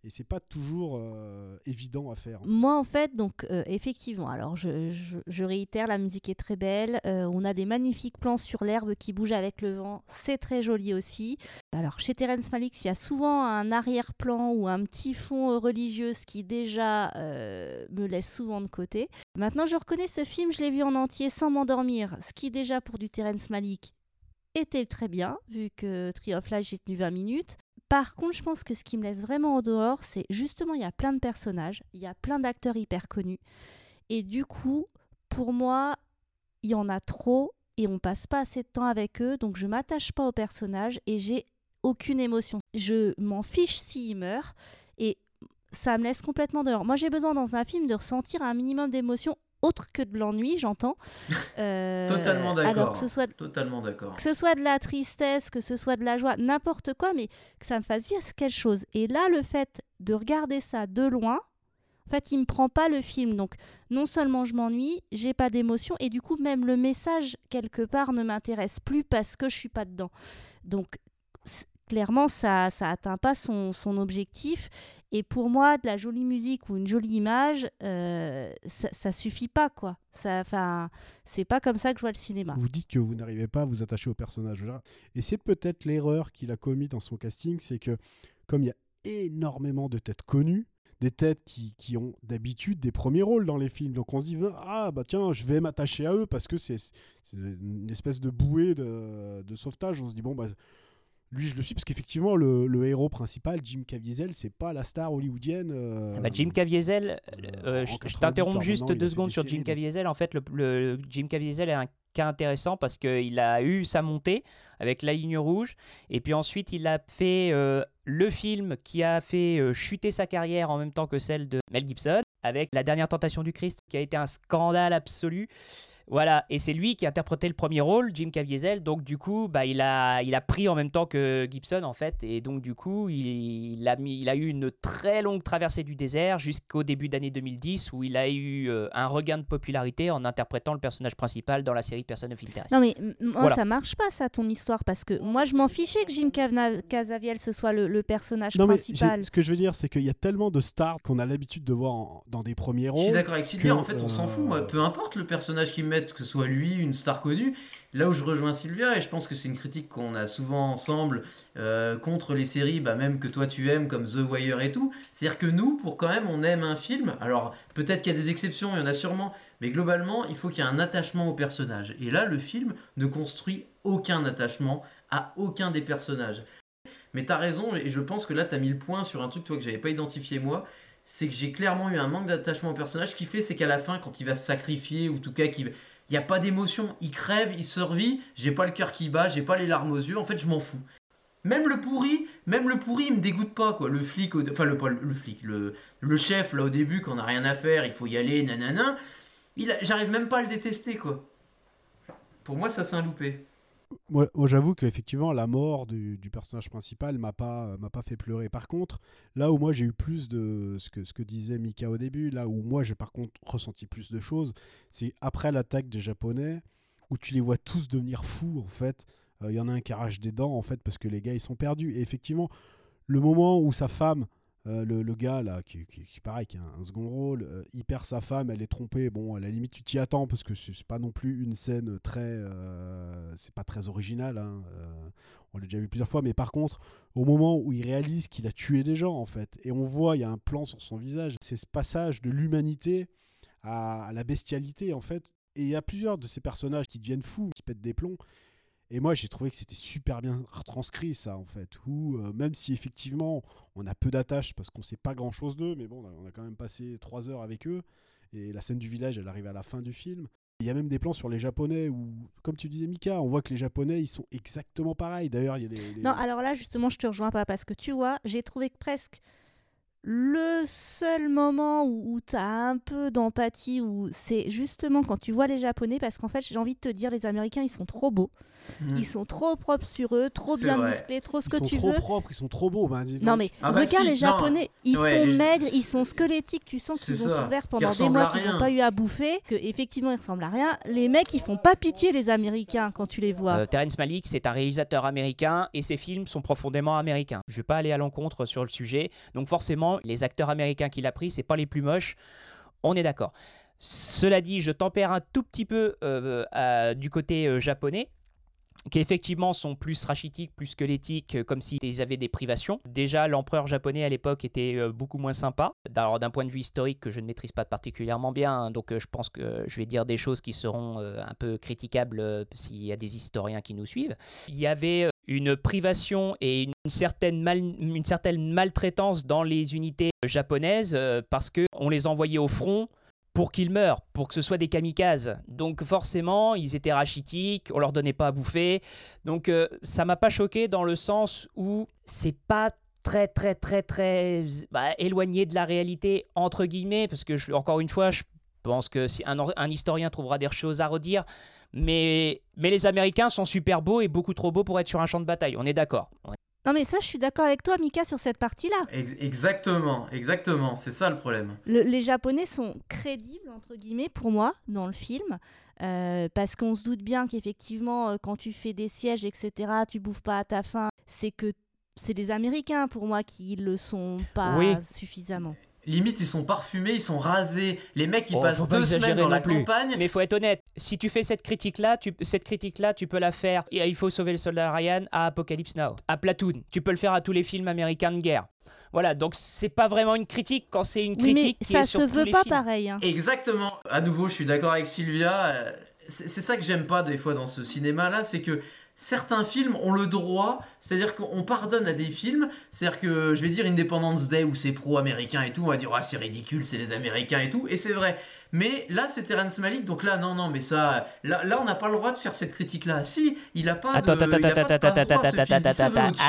Et c'est pas toujours euh, évident à faire. Moi, en fait, donc, euh, effectivement, alors je, réitère, la musique est très belle. euh, on a des magnifiques plans sur l'herbe qui bouge avec le vent. C'est très joli aussi. Alors, chez Terrence Malick, il y a souvent un arrière-plan ou un petit fond religieux, ce qui déjà me laisse souvent de côté. Maintenant, je reconnais ce film, je l'ai vu en entier sans m'endormir, ce qui déjà pour du Terrence Malick était très bien, vu que of Life, j'ai tenu 20 minutes. Par contre, je pense que ce qui me laisse vraiment en dehors, c'est justement, il y a plein de personnages, il y a plein d'acteurs hyper connus. Et du coup, pour moi, il y en a trop et on passe pas assez de temps avec eux, donc je m'attache pas aux personnages et j'ai aucune émotion. Je m'en fiche s'ils meurent et ça me laisse complètement dehors. Moi, j'ai besoin dans un film de ressentir un minimum d'émotion autre que de l'ennui, j'entends. Euh, Totalement d'accord. Alors que ce soit Totalement d'accord. que ce soit de la tristesse, que ce soit de la joie, n'importe quoi, mais que ça me fasse vivre quelque chose. Et là, le fait de regarder ça de loin, en fait, il me prend pas le film. Donc, non seulement je m'ennuie, j'ai pas d'émotion, et du coup, même le message, quelque part, ne m'intéresse plus parce que je suis pas dedans. Donc, clairement, ça ça atteint pas son, son objectif. Et pour moi, de la jolie musique ou une jolie image, euh, ça, ça suffit pas, quoi. Enfin, c'est pas comme ça que je vois le cinéma. Vous dites que vous n'arrivez pas à vous attacher au personnage. Et c'est peut-être l'erreur qu'il a commis dans son casting, c'est que comme il y a énormément de têtes connues, des têtes qui, qui ont d'habitude des premiers rôles dans les films, donc on se dit ah bah tiens je vais m'attacher à eux parce que c'est une espèce de bouée de sauvetage. On se dit bon bah lui je le suis parce qu'effectivement le, le héros principal Jim Caviezel c'est pas la star hollywoodienne. euh, Ah bah, Jim Caviezel, euh, en je- je 98, t'interromps juste deux secondes des sur séries, Jim. Caviezel. En fait, le, le- Jim Caviezel est un cas intéressant parce qu'il a eu sa montée avec La Ligne Rouge. Et puis ensuite, il a fait euh, le film qui a fait euh, chuter sa carrière en même temps que celle de Mel Gibson avec La Dernière Tentation du Christ qui a été un scandale absolu. Voilà, et c'est lui qui a interprété le premier rôle, Jim Caviezel. Donc du coup, bah, il, a, il a pris en même temps que Gibson en fait, et donc du coup, il, il a, mis, il a eu une très longue traversée du désert jusqu'au début d'année 2010 où il a eu euh, un regain de popularité en interprétant le personnage principal dans la série Person of Interest. Non mais m- moi Voilà. ça marche pas ça ton histoire parce que moi je m'en fichais que Jim Casaviel ce soit le, le personnage Non, mais principal. j'ai- ce que je veux dire, c'est qu'il y a tellement de stars qu'on a l'habitude de voir en- dans des premiers rôles. Je suis d'accord avec Sylvia, en fait on s'en euh, fout, moi. peu importe le personnage qu'ils que ce soit lui, une star connue. Là où je rejoins Sylvia, et je pense que c'est une critique qu'on a souvent ensemble euh, contre les séries, bah, même que toi tu aimes, comme The Wire et tout, c'est-à-dire que nous, pour quand même on aime un film, alors peut-être qu'il y a des exceptions, il y en a sûrement, mais globalement il faut qu'il y ait un attachement au personnage. Et là, le film ne construit aucun attachement à aucun des personnages. Mais t'as raison, et je pense que là t'as mis le point sur un truc toi que j'avais pas identifié moi, c'est que j'ai clairement eu un manque d'attachement au personnage. Ce qui fait, c'est qu'à la fin, quand il va se sacrifier, ou en tout cas qu'il il n'y a pas d'émotion, il crève, il survit, j'ai pas le cœur qui bat, j'ai pas les larmes aux yeux, en fait je m'en fous. Même le pourri, même le pourri, il me dégoûte pas quoi. Le flic, enfin le, le, flic, le, le chef là au début quand on a rien à faire, il faut y aller, nanana. J'arrive même pas à le détester quoi. Pour moi ça c'est un loupé. Moi, moi, j'avoue qu'effectivement, la mort du, du personnage principal m'a pas, m'a pas fait pleurer. Par contre, là où moi j'ai eu plus de ce que, ce que disait Mika au début, là où moi j'ai par contre ressenti plus de choses, c'est après l'attaque des Japonais, où tu les vois tous devenir fous en fait. Euh, Il y en a un qui arrache des dents en fait parce que les gars ils sont perdus. Et effectivement, le moment où sa femme, euh, le, le gars là, qui, qui, pareil, qui a un, second rôle, euh, il perd sa femme, elle est trompée. Bon, à la limite, tu t'y attends parce que c'est pas non plus une scène très. euh, c'est pas très original. hein, euh, on l'a déjà vu plusieurs fois. Mais par contre, au moment où il réalise qu'il a tué des gens, en fait, et on voit, il y a un plan sur son visage, c'est ce passage de l'humanité à, à la bestialité, en fait. Et il y a plusieurs de ces personnages qui deviennent fous, qui pètent des plombs. Et moi, j'ai trouvé que c'était super bien retranscrit, ça, en fait. Où, euh, même si effectivement, on a peu d'attaches parce qu'on sait pas grand chose d'eux, mais bon, on a- quand même passé trois heures avec eux. Et la scène du village, elle arrive à la fin du film. Il y a même des plans sur les Japonais où, comme tu disais Mika, on voit que les Japonais ils sont exactement pareils. D'ailleurs, il y a les, les- Non, alors là, justement, je te rejoins pas parce que tu vois, j'ai trouvé que presque le seul moment où, tu as un peu d'empathie, où c'est justement quand tu vois les Japonais, parce qu'en fait, j'ai envie de te dire, les Américains, ils sont trop beaux, Mm. ils sont trop propres sur eux, trop bien vrai. musclés, trop ce ils que sont tu trop veux. propres, ils sont trop beaux. Ben, dis Non mais Ah bah regarde si, les Japonais, ils Ouais, sont les- maigres, ils sont squelettiques, tu sens qu'ils ont souffert Ils pendant des mois, qu'ils n'ont pas eu à bouffer, que effectivement ils ressemblent à rien. Les mecs, ils font pas pitié les Américains quand tu les vois. Euh, Terrence Malick, c'est un réalisateur américain et ses films sont profondément américains. Je vais pas aller à l'encontre sur le sujet, donc forcément, les acteurs américains qu'il a pris, c'est pas les plus moches. On est d'accord. Cela dit, je tempère un tout petit peu euh, à- du côté euh, japonais qui effectivement sont plus rachitiques, plus squelettiques, euh, comme s'ils avaient des privations. Déjà, l'empereur japonais à l'époque était euh, beaucoup moins sympa. D'un point de vue historique que je ne maîtrise pas particulièrement bien, hein, donc euh, je pense que je vais dire des choses qui seront euh, un peu critiquables euh, s'il y a des historiens qui nous suivent. Il y avait euh, une privation et une certaine, mal- une certaine maltraitance dans les unités japonaises euh, parce qu'on les envoyait au front pour qu'ils meurent, pour que ce soit des kamikazes. Donc forcément, ils étaient rachitiques, on leur donnait pas à bouffer. Donc euh, ça m'a pas choqué dans le sens où c'est pas très très très très bah, éloigné de la réalité entre guillemets parce que je, encore une fois, je pense que si un, un historien trouvera des choses à redire, mais mais les Américains sont super beaux et beaucoup trop beaux pour être sur un champ de bataille. On est d'accord. Ouais. Non mais ça, je suis d'accord avec toi, Mika, sur cette partie-là. Ex- exactement, exactement, c'est ça le problème. Le- les Japonais sont crédibles, entre guillemets, pour moi, dans le film. euh, parce qu'on se doute bien qu'effectivement, euh, quand tu fais des sièges, etc., tu bouffes pas à ta faim. C'est que c'est les Américains, pour moi, qui le sont pas Oui. suffisamment. Limite, ils sont parfumés, ils sont rasés. Les mecs, ils Oh, passent deux semaines dans la plus. campagne. Mais il faut être honnête, si tu fais cette critique-là, tu, cette critique-là, tu peux la faire. Et il faut sauver le soldat Ryan à Apocalypse Now, à Platoon. Tu peux le faire à tous les films américains de guerre. Voilà, donc c'est pas vraiment une critique quand c'est une Oui, mais critique qui ça est se veut pas films. pareil. hein. Exactement. À nouveau, je suis d'accord avec Sylvia. euh, C'est c'est ça que j'aime pas des fois dans ce cinéma-là, c'est que certains films ont le droit, c'est-à-dire qu'on pardonne à des films, c'est-à-dire que je vais dire Independence Day où c'est pro-américain et tout, on va dire ah c'est ridicule, c'est les Américains et tout, et c'est vrai. Mais là c'est Terrence Malick, donc là non non mais ça, là, là on n'a pas le droit de faire cette critique-là. Si il a pas Attends, attends, il a attends, pas de attends, attends,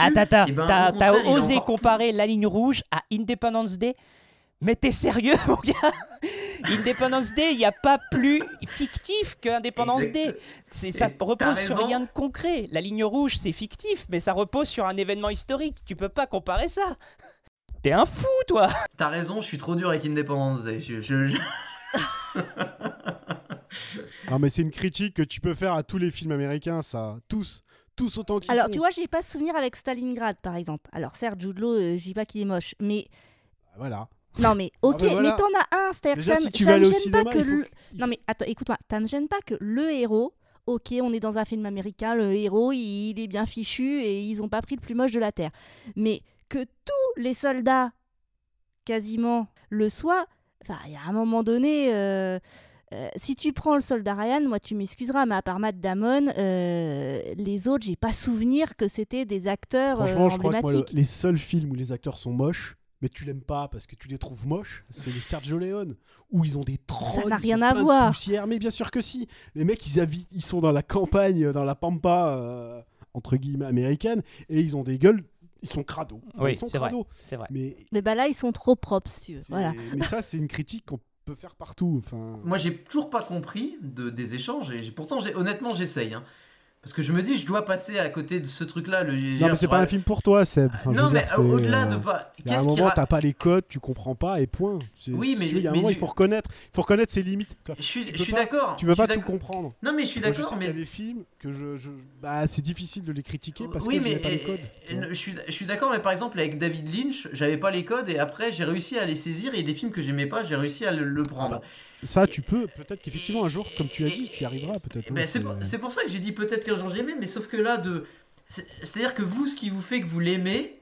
attends, attends, t'as osé comparer La Ligne Rouge à Independence Day Mais t'es sérieux, mon gars? Independence Day, il n'y a pas plus fictif que Independence Exact. Day. C'est- Ça Et repose sur rien de concret. La ligne rouge, c'est fictif, mais ça repose sur un événement historique. Tu peux pas comparer ça. T'es un fou, toi T'as raison, je suis trop dur avec Independence Day. Je, je- je- Non, mais c'est une critique que tu peux faire à tous les films américains, ça. Tous. Tous autant qu'ils Alors, sont. tu vois, j'ai pas souvenir avec Stalingrad, par exemple. Alors, certes, Jude Law, euh, je dis pas qu'il est moche, mais Ah, Voilà. Non, mais ok, ben voilà. mais t'en as un, c'est-à-dire ça, si me- ça gêne pas que le- Non, mais attends, écoute-moi, ça me gêne pas que le héros, ok, on est dans un film américain, le héros, il, il est bien fichu et ils ont pas pris le plus moche de la Terre. Mais que tous les soldats, quasiment, le soient, enfin, il y a un moment donné. euh, euh, si tu prends le soldat Ryan, moi tu m'excuseras, mais à part Matt Damon, euh, les autres, j'ai pas souvenir que c'était des acteurs euh, Franchement, je crois que moi, les seuls films où les acteurs sont moches, mais tu l'aimes pas parce que tu les trouves moches, c'est les Sergio Leone, où ils ont des trolls. n'a ils rien ont à plein de voir. poussière. Mais bien sûr que si. Les mecs, ils, habitent- ils sont dans la campagne, dans la pampa, euh, entre guillemets, américaine, et ils ont des gueules, ils sont crado. Oui, ils sont c'est vrai. crado. C'est vrai. Mais, Mais bah là, ils sont trop propres, si tu veux. c'est- Voilà. mais ça, c'est une critique qu'on peut faire partout. Enfin, Moi, j'ai toujours pas compris de, des échanges. Et j'ai- pourtant, j'ai- honnêtement, j'essaye. hein. Parce que je me dis, je dois passer à côté de ce truc-là. Le, non, mais c'est pas un film pour toi, Seb. Enfin, je non, mais au-delà de euh, pas. Il y a un moment, ra- t'as pas les codes, tu comprends pas, et point. Oui, mais- Il y a un mais moment, du- il faut reconnaître, il faut reconnaître ses limites. Je suis, je suis d'accord. Tu peux je pas tout comprendre. Non, mais je suis je d'accord. sais qu'il y Mais a des films que je, je- bah, c'est difficile de les critiquer parce oui, que je mais n'ai pas les codes. euh, je suis, je suis d'accord, mais par exemple avec David Lynch, j'avais pas les codes et après j'ai réussi à les saisir et des films que j'aimais pas, j'ai réussi à le, le prendre. Ça, tu peux, peut-être qu'effectivement un jour, comme tu as dit, tu y arriveras peut-être. Ben, hein, c'est pour, c'est pour ça que j'ai dit peut-être qu'un jour j'aimais, mais sauf que là, de... c'est- c'est-à-dire que vous, ce qui vous fait que vous l'aimez,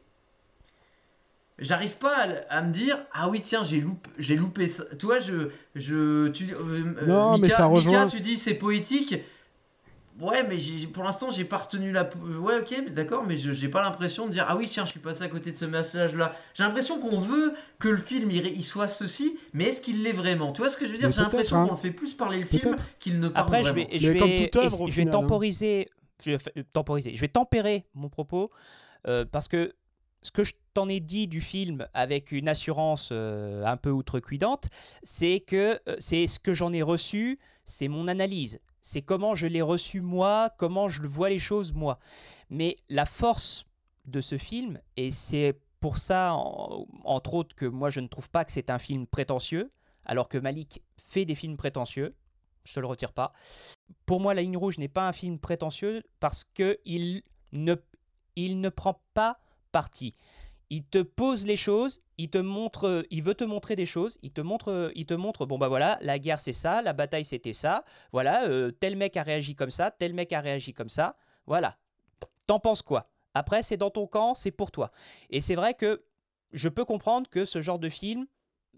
j'arrive pas à, me dire ah oui tiens j'ai loupé, j'ai loupé ça. Toi je je tu euh, euh, Non, mais Mika, ça rejoint- Mika, tu dis c'est poétique. Ouais, mais pour l'instant, j'ai pas retenu la. Ouais, ok, mais d'accord, mais je- j'ai pas l'impression de dire Ah oui, tiens, je suis passé à côté de ce message-là. J'ai l'impression qu'on veut que le film il, il soit ceci, mais est-ce qu'il l'est vraiment? Tu vois ce que je veux dire? J'ai l'impression hein. qu'on le fait plus parler le film qu'il ne parle Après, je vraiment. vais, je Mais comme vais, toute œuvre, je vais final, hein. je vais euh, temporiser, je vais tempérer mon propos euh, parce que ce que je t'en ai dit du film avec une assurance euh, un peu outrecuidante, c'est que euh, c'est ce que j'en ai reçu, c'est mon analyse, c'est comment je l'ai reçu moi, comment je vois les choses moi. Mais la force de ce film, et c'est pour ça, en- entre autres, que moi je ne trouve pas que c'est un film prétentieux, alors que Malik fait des films prétentieux, je te le retire pas. Pour moi, La ligne rouge n'est pas un film prétentieux parce que il ne, il ne prend pas parti. Il te pose les choses, il te montre, il veut te montrer des choses, il te montre, il te montre, bon bah voilà, la guerre c'est ça, la bataille c'était ça, voilà, euh, tel mec a réagi comme ça, tel mec a réagi comme ça, voilà. T'en penses quoi? Après, c'est dans ton camp, c'est pour toi. Et c'est vrai que je peux comprendre que ce genre de film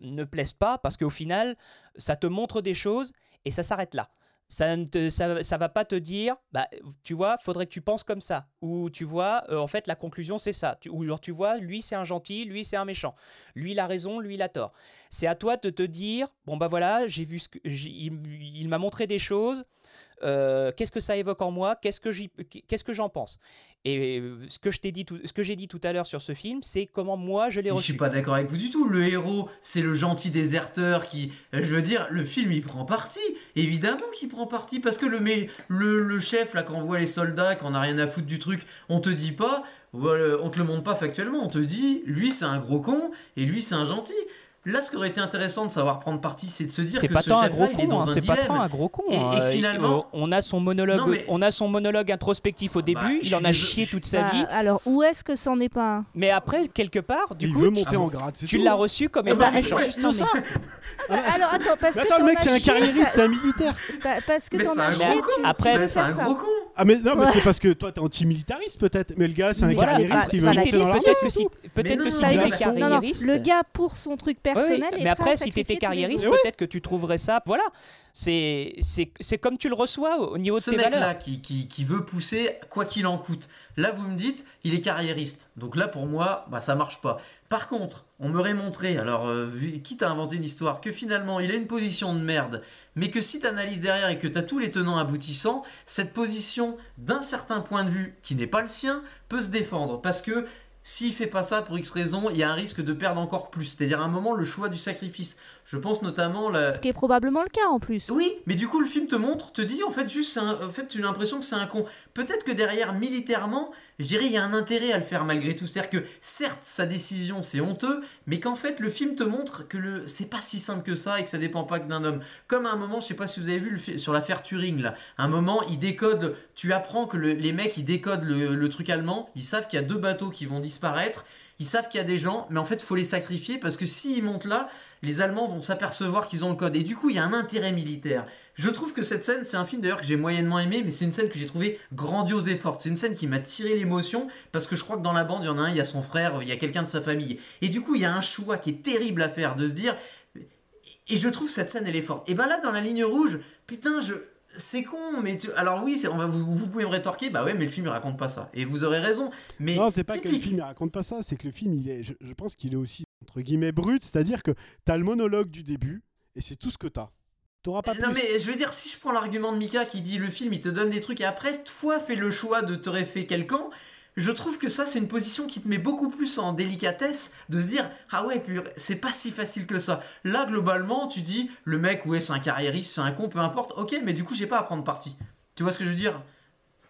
ne plaise pas parce qu'au final, ça te montre des choses et ça s'arrête là. Ça ne te, ça, ça va pas te dire, bah, tu vois, faudrait que tu penses comme ça. Ou tu vois, euh, en fait, la conclusion c'est ça. Tu- ou alors tu vois, lui c'est un gentil, lui c'est un méchant. Lui il a raison, lui il a tort. C'est à toi de te dire, bon bah voilà, j'ai vu ce que, il, il m'a montré des choses. Euh, qu'est-ce que ça évoque en moi? Qu'est-ce que qu'est-ce que j'en pense? Et euh, ce que je t'ai dit, tout, ce que j'ai dit tout à l'heure sur ce film, c'est comment moi je l'ai Je reçu. suis pas d'accord avec vous du tout. Le héros, c'est le gentil déserteur qui. Je veux dire, le film, il prend parti. Évidemment qu'il prend parti. Parce que le, mé- le, le chef, là, quand on voit les soldats, qu'on a rien à foutre du truc, on te dit pas. On te le montre pas factuellement. On te dit, lui, c'est un gros con et lui, c'est un gentil. Là, ce qui aurait été intéressant de savoir prendre parti, c'est de se dire C'est que pas ce tant un gros il est con, dans hein, un c'est pas dilemme. tant un gros con. Et- et hein. finalement- Euh, on a son monologue, Non, mais- on a son monologue introspectif au début. Bah, je il en a désolé, chié je- toute sa Bah, vie. alors, où est-ce que c'en est pas un Mais après, quelque part, du il coup, veut tu- monter Ah bon en grade, c'est tu l'as reçu comme Ah étant bah, ouais, tout ça. Bah, Alors, attends, parce Mais que attends, le t'en mec, as c'est un carriériste, c'est un militaire. bah, parce que t'en as un chié, gros tu- con. Après- c'est un gros con. Ah, mais non, mais Ouais. c'est parce que toi, t'es anti-militariste peut-être. Mais le gars, c'est un carriériste, il c'est veut monter dans. Peut-être que si, peut-être que si tu non, carriériste. le gars pour son truc oui, personnel mais après, si tous les carriériste, peut-être que tu trouverais ça. Voilà, c'est c'est c'est comme tu le reçois au niveau de Ce tes mec-là valeurs. qui, qui, qui veut pousser quoi qu'il en coûte. Là, vous me dites, il est carriériste. Donc là, pour moi, bah, ça marche pas. Par contre, on m'aurait montré, alors, euh, vu- quitte à inventer une histoire, que finalement, il a une position de merde, mais que si tu analyses derrière et que tu as tous les tenants aboutissants, cette position, d'un certain point de vue, qui n'est pas le sien, peut se défendre. Parce que s'il fait pas ça pour X raison, il y a un risque de perdre encore plus. C'est-à-dire, à un moment, le choix du sacrifice. Je pense notamment... La... Ce qui est probablement le cas en plus. Oui, mais du coup, le film te montre, te dit en fait juste, un- en fait, tu as l'impression que c'est un con. Peut-être que derrière, militairement, je dirais, il y a un intérêt à le faire malgré tout. C'est-à-dire que certes, sa décision, c'est honteux, mais qu'en fait, le film te montre que le, c'est pas si simple que ça et que ça dépend pas que d'un homme. Comme à un moment, je sais pas si vous avez vu le fi- sur l'affaire Turing là, à un moment, il décode, tu apprends que le- les mecs, ils décodent le, le truc allemand, ils savent qu'il y a deux bateaux qui vont disparaître. Ils savent qu'il y a des gens, mais en fait, il faut les sacrifier parce que s'ils montent là, les Allemands vont s'apercevoir qu'ils ont le code. Et du coup, il y a un intérêt militaire. Je trouve que cette scène, c'est un film d'ailleurs que j'ai moyennement aimé, mais c'est une scène que j'ai trouvée grandiose et forte. C'est une scène qui m'a tiré l'émotion parce que je crois que dans la bande, il y en a un, il y a son frère, il y a quelqu'un de sa famille. Et du coup, il y a un choix qui est terrible à faire de se dire. Et je trouve cette scène, elle est forte. Et ben là, dans la ligne rouge, putain, je. C'est con, mais tu... alors oui, on va, vous, vous pouvez me rétorquer, bah ouais, mais le film il raconte pas ça. Et vous aurez raison. Mais Non, c'est pas que le film il raconte pas ça, c'est que le film, il est, je, je pense qu'il est aussi entre guillemets brut, c'est-à-dire que t'as le monologue du début et c'est tout ce que t'as. T'auras pas Non plus. mais je veux dire, si je prends l'argument de Mika qui dit le film il te donne des trucs et après toi fais le choix de te référer quelqu'un, je trouve que ça c'est une position qui te met beaucoup plus en délicatesse de se dire ah ouais pur c'est pas si facile que ça. Là globalement tu dis le mec ouais c'est un carriériste, c'est un con, peu importe, ok mais du coup j'ai pas à prendre parti. Tu vois ce que je veux dire?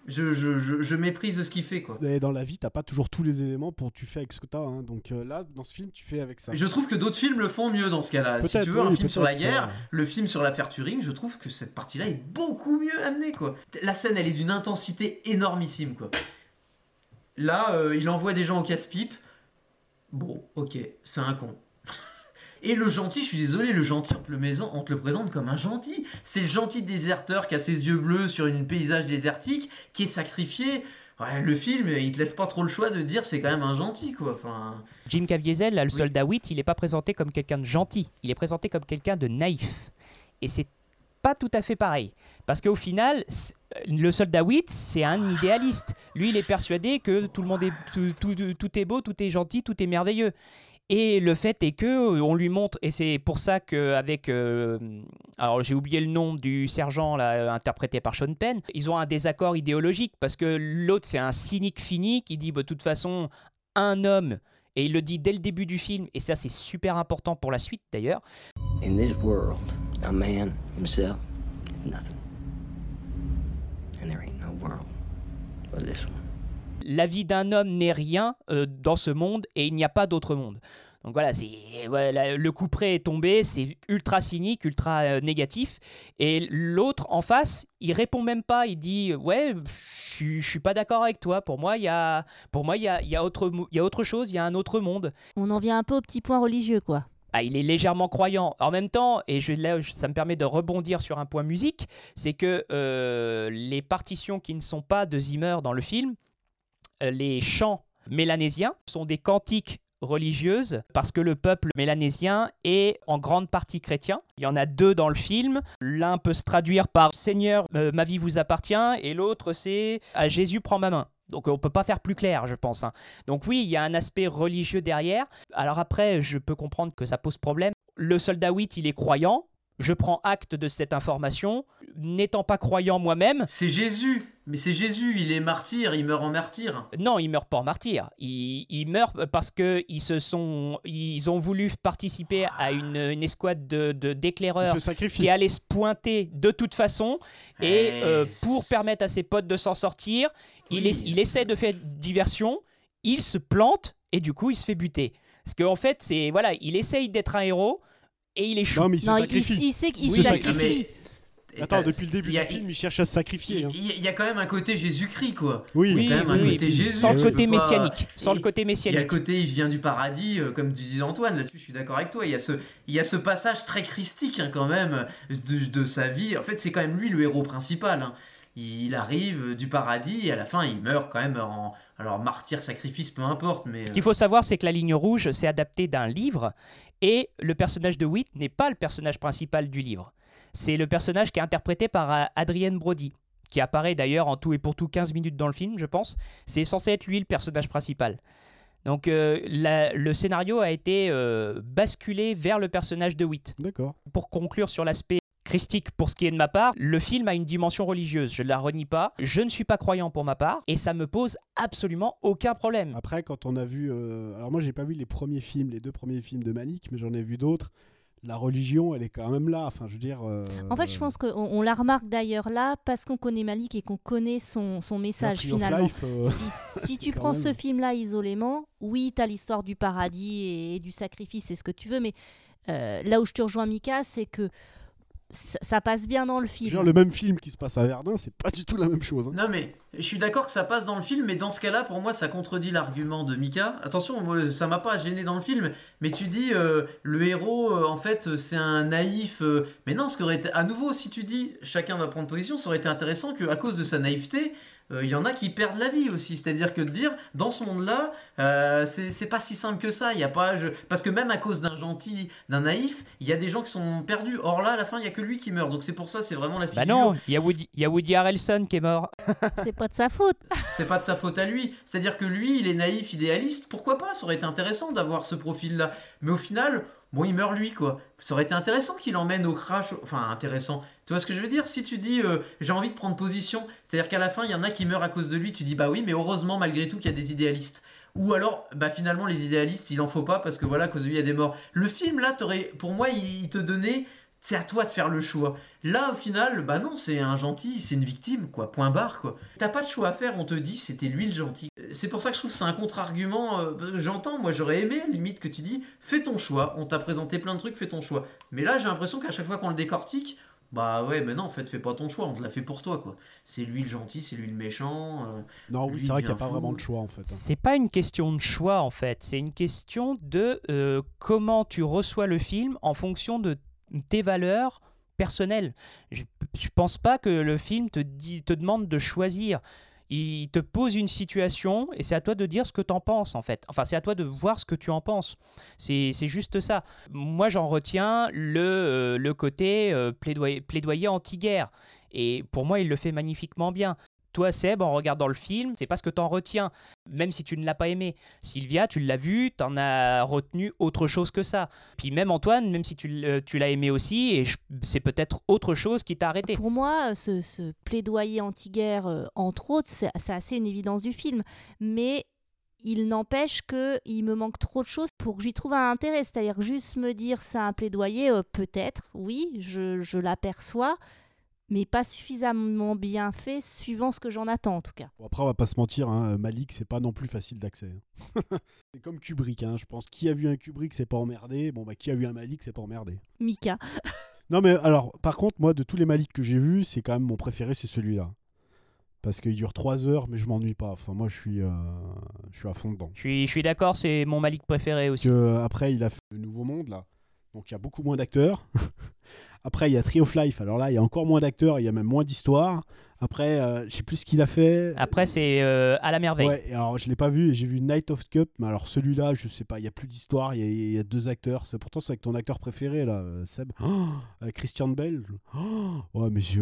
Je, je, je, je méprise ce qu'il fait quoi. Et dans la vie, t'as pas toujours tous les éléments pour tu fais avec ce que t'as. hein. Donc euh, là, dans ce film, tu fais avec ça. Je trouve que d'autres films le font mieux dans ce cas-là. Si tu veux un film sur la guerre, le film sur l'affaire Turing, je trouve que cette partie-là est beaucoup mieux amenée quoi. La scène, elle est d'une intensité énormissime quoi. Là, euh, il envoie des gens au casse-pipe. Bon, ok, c'est un con. Et le gentil, je suis désolé, le gentil, on te le, maison, on te le présente comme un gentil. C'est le gentil déserteur qui a ses yeux bleus sur une paysage désertique, qui est sacrifié. Ouais, le film, il te laisse pas trop le choix de dire c'est quand même un gentil, quoi. Enfin, Jim Caviezel, là, le Oui. soldat Witt, il n'est pas présenté comme quelqu'un de gentil, il est présenté comme quelqu'un de naïf. Et c'est pas tout à fait pareil. Parce qu'au final, c'est- le soldat Witt, c'est un idéaliste. Lui, il est persuadé que tout le monde est tout, est beau, tout est gentil, tout est merveilleux. Et le fait est que euh, on lui montre, et c'est pour ça qu'avec, alors j'ai oublié le nom du sergent euh, interprété par Sean Penn, ils ont un désaccord idéologique parce que l'autre c'est un cynique fini qui dit bah, de toute façon un homme, et il le dit dès le début du film, et ça c'est super important pour la suite d'ailleurs, In this world, a man himself nothing. This one. la vie d'un homme n'est rien euh, dans ce monde et il n'y a pas d'autre monde. Donc voilà, c'est le coup près est tombé, c'est ultra cynique, ultra euh, négatif. Et l'autre en face, il répond même pas. Il dit ouais, je suis- pas d'accord avec toi. Pour moi, il y a, pour moi, il y a, il y a autre, il y a autre chose, il y a un autre monde. On en vient un peu au petit point religieux, quoi. Ah, il est légèrement croyant. En même temps, et je, là, ça me permet de rebondir sur un point musique, c'est que euh, les partitions qui ne sont pas de Zimmer dans le film, euh, les chants mélanésiens sont des cantiques religieuses parce que le peuple mélanésien est en grande partie chrétien. Il y en a deux dans le film. L'un peut se traduire par Seigneur, euh, ma vie vous appartient et l'autre c'est à Jésus prend ma main. Donc on peut pas faire plus clair, je pense. hein. Donc oui, il y a un aspect religieux derrière. Alors après, je peux comprendre que ça pose problème. Le soldat Witt, il est croyant. Je prends acte de cette information. N'étant pas croyant moi-même, C'est Jésus, mais c'est Jésus, il est martyr, il meurt en martyr. non, il meurt pas en martyr. Il, il meurt parce que ils se sont, ils ont voulu participer à une, une escouade de de- d'éclaireurs qui allait se pointer de toute façon et Eh, euh, pour permettre à ses potes de s'en sortir, il, essaie de faire diversion, il se plante et du coup il se fait buter. Parce qu'en fait, c'est voilà, il essaye d'être un héros et il échoue. Non, mais il se Non, il, sacrifie. il sait qu'il Oui, se sacrifie. Attends, depuis le début a- du film, il cherche à se sacrifier. hein. Il y a quand même un côté Jésus-Christ, quoi. Oui, Il y a quand même un oui, côté oui. Jésus. sans le côté pas- messianique, sans le côté Il y a le messianique. côté il vient du paradis, euh, comme tu disais Antoine, là-dessus je suis d'accord avec toi. Il y a ce, il y a ce passage très christique hein, quand même de, de sa vie. En fait, c'est quand même lui le héros principal. hein. Il arrive du paradis et à la fin il meurt quand même en. Alors, martyr, sacrifice, peu importe, mais. Ce qu'il faut savoir, c'est que La Ligne Rouge, c'est adapté d'un livre, et le personnage de Witt n'est pas le personnage principal du livre. C'est le personnage qui est interprété par euh, Adrienne Brody, qui apparaît d'ailleurs en tout et pour tout 15 minutes dans le film, je pense. C'est censé être lui le personnage principal. Donc euh, la- le scénario a été euh, basculé vers le personnage de Witt. D'accord. Pour conclure sur l'aspect christique pour ce qui est de ma part, le film a une dimension religieuse, je ne la renie pas. Je ne suis pas croyant pour ma part, et ça me pose absolument aucun problème. Après, quand on a vu. euh, Alors, moi, j'ai pas vu les premiers films, les deux premiers films de Malik, mais j'en ai vu d'autres. La religion, elle est quand même là. Enfin, je veux dire. euh, En fait, je pense qu'on on la remarque d'ailleurs là parce qu'on connaît Malik et qu'on connaît son, son message finalement. Life, euh, Si, si tu prends même. ce film-là isolément, oui, tu as l'histoire du paradis et, et du sacrifice, c'est ce que tu veux, mais euh, là où je te rejoins, Mika, c'est que ça, ça passe bien dans le film. dire, le même film qui se passe à Verdun, c'est pas du tout la même chose. hein. Non mais je suis d'accord que ça passe dans le film, mais dans ce cas-là, pour moi, ça contredit l'argument de Mika. Attention, moi, ça m'a pas gêné dans le film, mais tu dis euh, le héros, euh, en fait, euh, c'est un naïf. euh, mais non, ce qui aurait été à nouveau, si tu dis chacun va prendre position, ça aurait été intéressant que à cause de sa naïveté. Euh, Il y en a qui perdent la vie aussi, c'est-à-dire que de dire dans ce monde-là, euh, c'est c'est pas si simple que ça. Il y a pas, je- parce que même à cause d'un gentil, d'un naïf, il y a des gens qui sont perdus. Or là, à la fin, il y a que lui qui meurt. Donc c'est pour ça, c'est vraiment la figure. Bah non, il y, a Woody- il y a Woody Harrelson qui est mort. C'est pas de sa faute. c'est pas de sa faute à lui. C'est-à-dire que lui, il est naïf, idéaliste. Pourquoi pas? Ça aurait été intéressant d'avoir ce profil-là. Mais au final, bon, il meurt lui, quoi. Ça aurait été intéressant qu'il emmène au crash. Enfin, intéressant. Tu vois ce que je veux dire? Si tu dis, euh, j'ai envie de prendre position, c'est-à-dire qu'à la fin, il y en a qui meurent à cause de lui, tu dis, bah oui, mais heureusement, malgré tout, qu'il y a des idéalistes. Ou alors, bah finalement, les idéalistes, il en faut pas parce que voilà, à cause de lui, il y a des morts. Le film, là, t'aurais, pour moi, il, il te donnait. C'est à toi de faire le choix. Là, au final, bah non, c'est un gentil, c'est une victime, quoi. Point barre, quoi. T'as pas de choix à faire, on te dit, c'était lui le gentil. C'est pour ça que je trouve que c'est un contre-argument. euh, J'entends, moi, j'aurais aimé, limite, que tu dis, fais ton choix. On t'a présenté plein de trucs, fais ton choix. Mais là, j'ai l'impression qu'à chaque fois qu'on le décortique, bah ouais, mais non, en fait, fais pas ton choix, on te l'a fait pour toi, quoi. C'est lui le gentil, c'est lui le méchant. euh, Non, oui, c'est vrai il qu'il n'y a pas vraiment de choix en fait. hein. C'est pas une question de choix en fait, c'est une question de euh, comment tu reçois le film en fonction de tes valeurs personnelles. Je, je pense pas que le film te, dit, te demande de choisir. Il te pose une situation et c'est à toi de dire ce que tu en penses en fait. Enfin, c'est à toi de voir ce que tu en penses. C'est c'est juste ça. Moi, j'en retiens le, euh, le côté euh, plaidoyer, plaidoyer anti-guerre. Et pour moi, il le fait magnifiquement bien. Toi, Seb, en regardant le film, c'est pas ce que t'en retiens, même si tu ne l'as pas aimé. Sylvia, tu l'as vu, t'en as retenu autre chose que ça. Puis même Antoine, même si tu tu l'as aimé aussi, et c'est peut-être autre chose qui t'a arrêté. Pour moi, ce, plaidoyer anti-guerre, euh, entre autres, c'est assez une évidence du film. Mais il n'empêche qu'il me manque trop de choses pour que j'y trouve un intérêt. C'est-à-dire juste me dire c'est un plaidoyer, euh, peut-être, oui, je, je l'aperçois, mais pas suffisamment bien fait suivant ce que j'en attends en tout cas. Bon, après, on va pas se mentir, hein, Malik, c'est pas non plus facile d'accès. hein. c'est comme Kubrick, hein, je pense. Qui a vu un Kubrick, c'est pas emmerdé. Bon, bah, qui a vu un Malik, c'est pas emmerdé. Mika. Non, mais alors, par contre, moi, de tous les Malik que j'ai vus, c'est quand même mon préféré, c'est celui-là. Parce qu'il dure 3 heures, mais je m'ennuie pas. Enfin, moi, je suis, euh, je suis à fond dedans. Je suis, je suis d'accord, c'est mon Malik préféré aussi. Que, après, il a fait le Nouveau Monde, là. Donc, il y a beaucoup moins d'acteurs. après, il y a Tree of Life. Alors là, il y a encore moins d'acteurs, il y a même moins d'histoire. Après, euh, je sais plus ce qu'il a fait. Après, c'est euh, à la merveille. Ouais, alors je l'ai pas vu, et j'ai vu Night of Cup, mais alors celui-là, je sais pas, il y a plus d'histoire, il y a- il y, a deux acteurs. C'est pourtant c'est avec ton acteur préféré là, euh, Seb, Oh, avec Christian Bell. Oh, ouais, mais je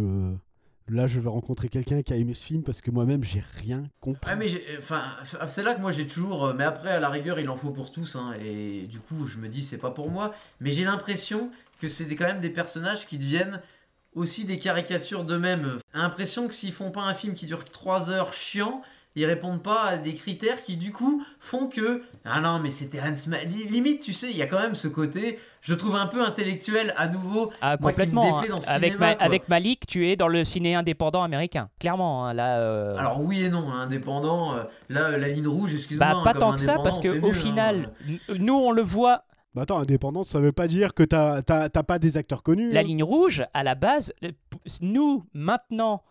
là, je vais rencontrer quelqu'un qui a aimé ce film parce que moi-même, j'ai rien compris. Ouais, mais j'ai- enfin, c'est là que moi j'ai toujours. euh, Mais après, à la rigueur, il en faut pour tous. hein, et du coup, je me dis, c'est pas pour moi. Mais j'ai l'impression que c'est quand même des personnages qui deviennent aussi des caricatures d'eux-mêmes. L'impression que s'ils font pas un film qui dure 3 heures chiant, ils répondent pas à des critères qui du coup font que ah non mais Terrence Malick limite tu sais il y a quand même ce côté je trouve un peu intellectuel à nouveau Ah, moi qui me complètement. hein. Avec, cinéma, Ma- quoi. avec Malik, tu es dans le ciné indépendant américain. Clairement, hein, là. euh, alors oui et non hein, indépendant euh, là la ligne rouge excuse-moi bah, hein, pas comme tant que ça, indépendant, parce on que fait au mieux, hein. final, nous, on le voit. Bah attends, indépendance, ça veut pas dire que t'as t'as- t'as pas des acteurs connus. La hein. ligne rouge, à la base, nous, maintenant,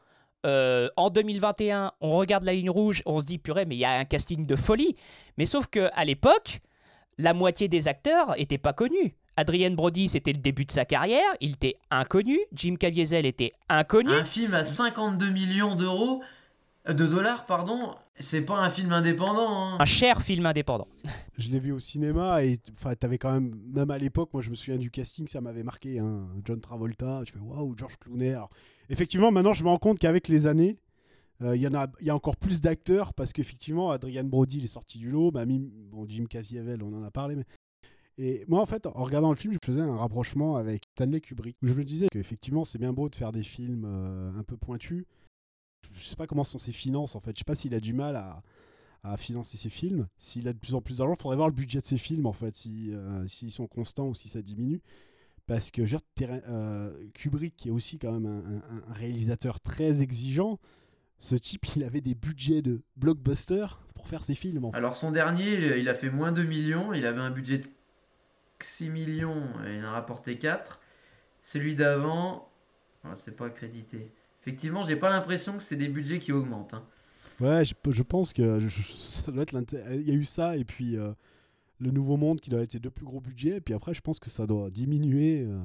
euh, en 2021, on regarde la ligne rouge, on se dit, purée, mais il y a un casting de folie. Mais sauf que à l'époque, la moitié des acteurs étaient pas connus. Adrien Brody, c'était le début de sa carrière, il était inconnu. Jim Caviezel était inconnu. un film à 52 millions d'euros euh, de dollars pardon c'est pas un film indépendant hein. Un cher film indépendant. Je l'ai vu au cinéma et enfin t'avais quand même même à l'époque, moi je me souviens du casting, ça m'avait marqué. hein. John Travolta, tu fais waouh, George Clooney. Alors, effectivement, maintenant je me rends compte qu'avec les années, euh, il y en a, il y a encore plus d'acteurs parce qu'effectivement, Adrian Brody il est sorti du lot, bah, Mim- bon, Jim Caviezel, on en a parlé, mais et moi en fait, en regardant le film, je faisais un rapprochement avec Stanley Kubrick où je me disais qu'effectivement c'est bien beau de faire des films euh, un peu pointus. Je sais pas comment sont ses finances en fait. Je sais pas s'il a du mal à financer ses films. S'il a de plus en plus d'argent, il faudrait voir le budget de ses films, en fait, si, euh, s'ils sont constants ou si ça diminue. Parce que Terra- euh, Kubrick, qui est aussi quand même un, réalisateur très exigeant, ce type, il avait des budgets de blockbuster pour faire ses films. Alors son dernier il a fait moins de millions il avait un budget de 6 millions et il en a rapporté 4 celui d'avant ah, c'est pas crédité effectivement j'ai pas l'impression que c'est des budgets qui augmentent hein. Ouais, je, je pense que je- ça doit être l'inté- Il y a eu ça, et puis euh, le Nouveau Monde qui doit être ses deux plus gros budgets, et puis après, je pense que ça doit diminuer. euh.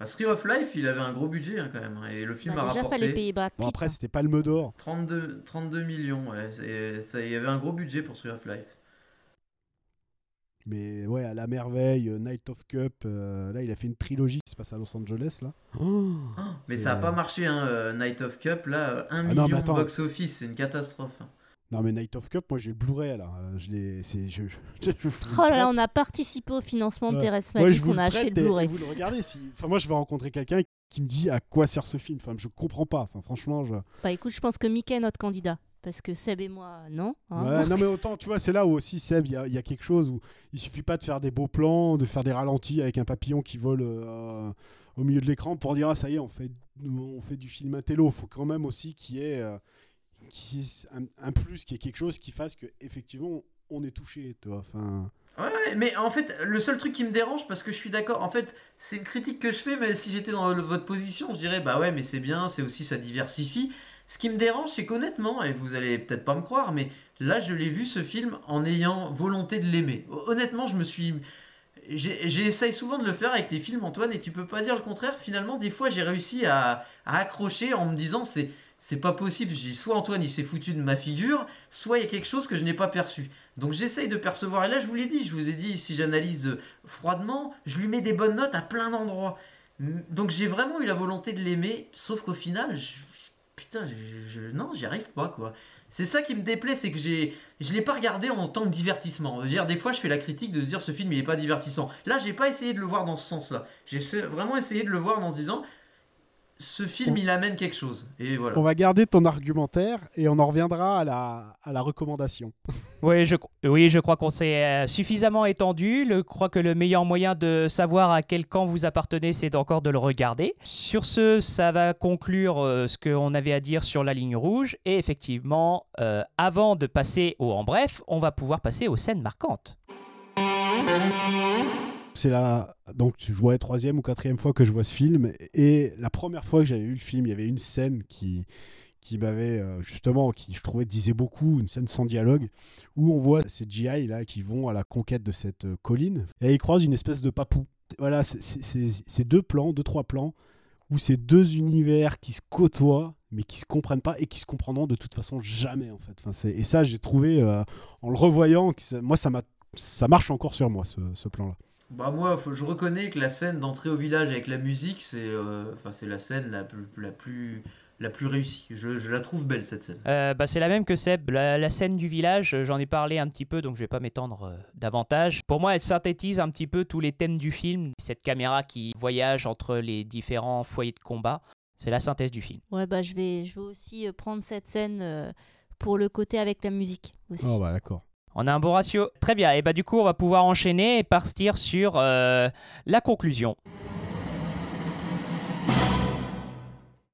À Tree of Life, il avait un gros budget hein, quand même. hein, Et le film Bah, a déjà, rapporté fallait payer Brad Bon, après, c'était pas le d'or. 32, 32 millions. Ouais. Ça- Il y avait un gros budget pour Tree of Life. Mais ouais, à la merveille, euh, Night of Cup, euh, là il a fait une trilogie qui se passe à Los Angeles là. Oh, Mais c'est- ça a pas marché, hein, euh, Night of Cup. Là, euh, 1 Ah non, mais million attends. box-office, c'est une catastrophe. Non mais Night of Cup, moi j'ai le Blu-ray là. Euh, Je l'ai, c'est, je, je- je- je vous Oh là là, on a participé au financement de Ouais. Thérèse on a acheté le Blu-ray. vous le regardez. Si... Enfin moi je vais rencontrer quelqu'un qui me dit à quoi sert ce film. Enfin je comprends pas. Enfin franchement je. Bah écoute, je pense que Mickey est notre candidat. Parce que Seb et moi, non. hein. Ouais, non mais autant tu vois c'est là où aussi Seb il y, a- il y a quelque chose où il suffit pas de faire des beaux plans, de faire des ralentis avec un papillon qui vole euh, au milieu de l'écran pour dire ah ça y est on fait on fait du film intello. Faut quand même aussi qu'il y ait euh, qu'il y ait un, un plus, qu'il y ait quelque chose qui fasse que effectivement on est touché. Tu vois. Enfin. Ouais, ouais, mais en fait, le seul truc qui me dérange, parce que je suis d'accord, en fait, c'est une critique que je fais, mais si j'étais dans le- votre position, je dirais, bah ouais, mais c'est bien, c'est aussi, ça diversifie. Ce qui me dérange, c'est qu'honnêtement, et vous allez peut-être pas me croire, mais là, je l'ai vu ce film en ayant volonté de l'aimer. Honnêtement, je me suis. J'essaye souvent de le faire avec tes films, Antoine, et tu peux pas dire le contraire. Finalement, des fois, j'ai réussi à, accrocher en me disant, c'est c'est pas possible. Soit Antoine il s'est foutu de ma figure, soit il y a quelque chose que je n'ai pas perçu. Donc j'essaye de percevoir. Et là, je vous l'ai dit, je vous ai dit, si j'analyse euh, froidement, je lui mets des bonnes notes à plein d'endroits. Donc j'ai vraiment eu la volonté de l'aimer, sauf qu'au final, non, j'y arrive pas quoi. C'est ça qui me déplaît, c'est que j'ai, je l'ai pas regardé en tant que divertissement. Dire, des fois, je fais la critique de se dire ce film il est pas divertissant. Là, j'ai pas essayé de le voir dans ce sens-là. J'ai vraiment essayé de le voir en se disant ce film On- il amène quelque chose. Et voilà. On va garder ton argumentaire et on en reviendra à la, à la recommandation. Oui, je, oui, je crois qu'on s'est euh, suffisamment étendu. Je crois que le meilleur moyen de savoir à quel camp vous appartenez, c'est encore de le regarder. Sur ce, ça va conclure euh, ce qu'on avait à dire sur la ligne rouge. Et effectivement, euh, avant de passer au en bref, on va pouvoir passer aux scènes marquantes. C'est la donc je jouais troisième ou quatrième fois que je vois ce film et la première fois que j'avais vu le film, il y avait une scène qui qui m'avait euh, justement qui je trouvais disait beaucoup, une scène sans dialogue où on voit ces GI là qui vont à la conquête de cette euh, colline et ils croisent une espèce de papou. Voilà, c'est- deux plans, deux trois plans où c'est deux univers qui se côtoient mais qui se comprennent pas et qui se comprendront de toute façon jamais en fait. Et ça j'ai trouvé euh, en le revoyant que moi ça m'a ça marche encore sur moi ce, ce plan là. Bah moi, faut- je reconnais que la scène d'entrée au village avec la musique, c'est euh, enfin c'est la scène la plus la plus la plus réussie. Je, je la trouve belle cette scène. Euh, bah, c'est la même que Seb. La, la scène du village, euh, j'en ai parlé un petit peu, donc je vais pas m'étendre euh, davantage. Pour moi, elle synthétise un petit peu tous les thèmes du film. Cette caméra qui voyage entre les différents foyers de combat, c'est la synthèse du film. Ouais, bah je vais, je vais aussi euh, prendre cette scène euh, pour le côté avec la musique aussi. Oh bah d'accord. On a un bon ratio. Très bien. Et bah du coup, on va pouvoir enchaîner et partir sur euh, la conclusion.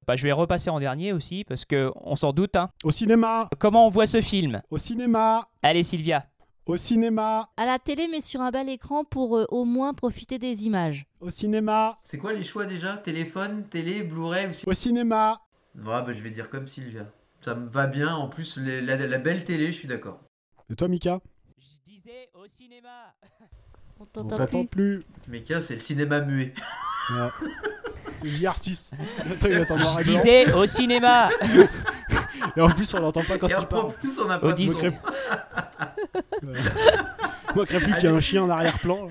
Bah, je vais repasser en dernier aussi parce que on s'en doute. hein. Au cinéma Comment on voit ce film? Au cinéma Allez Sylvia. Au cinéma À la télé, mais sur un bel écran pour euh, au moins profiter des images. Au cinéma C'est quoi les choix déjà? Téléphone, télé, Blu-ray ou Au cinéma Ouais, bah je vais dire comme Sylvia. Ça me va bien. En plus, les- la, la belle télé, je suis d'accord. Et toi Mika Je disais au cinéma. On t'entend plus. plus. Meka, c'est le cinéma muet. Ouais. C'est The Artist. Ça, il attend Je blanc. disais au cinéma. Et en plus, on l'entend pas quand Et il en parle. plus, on n'a pas de son. Il manquerait plus qu'il y ait un chien en arrière-plan.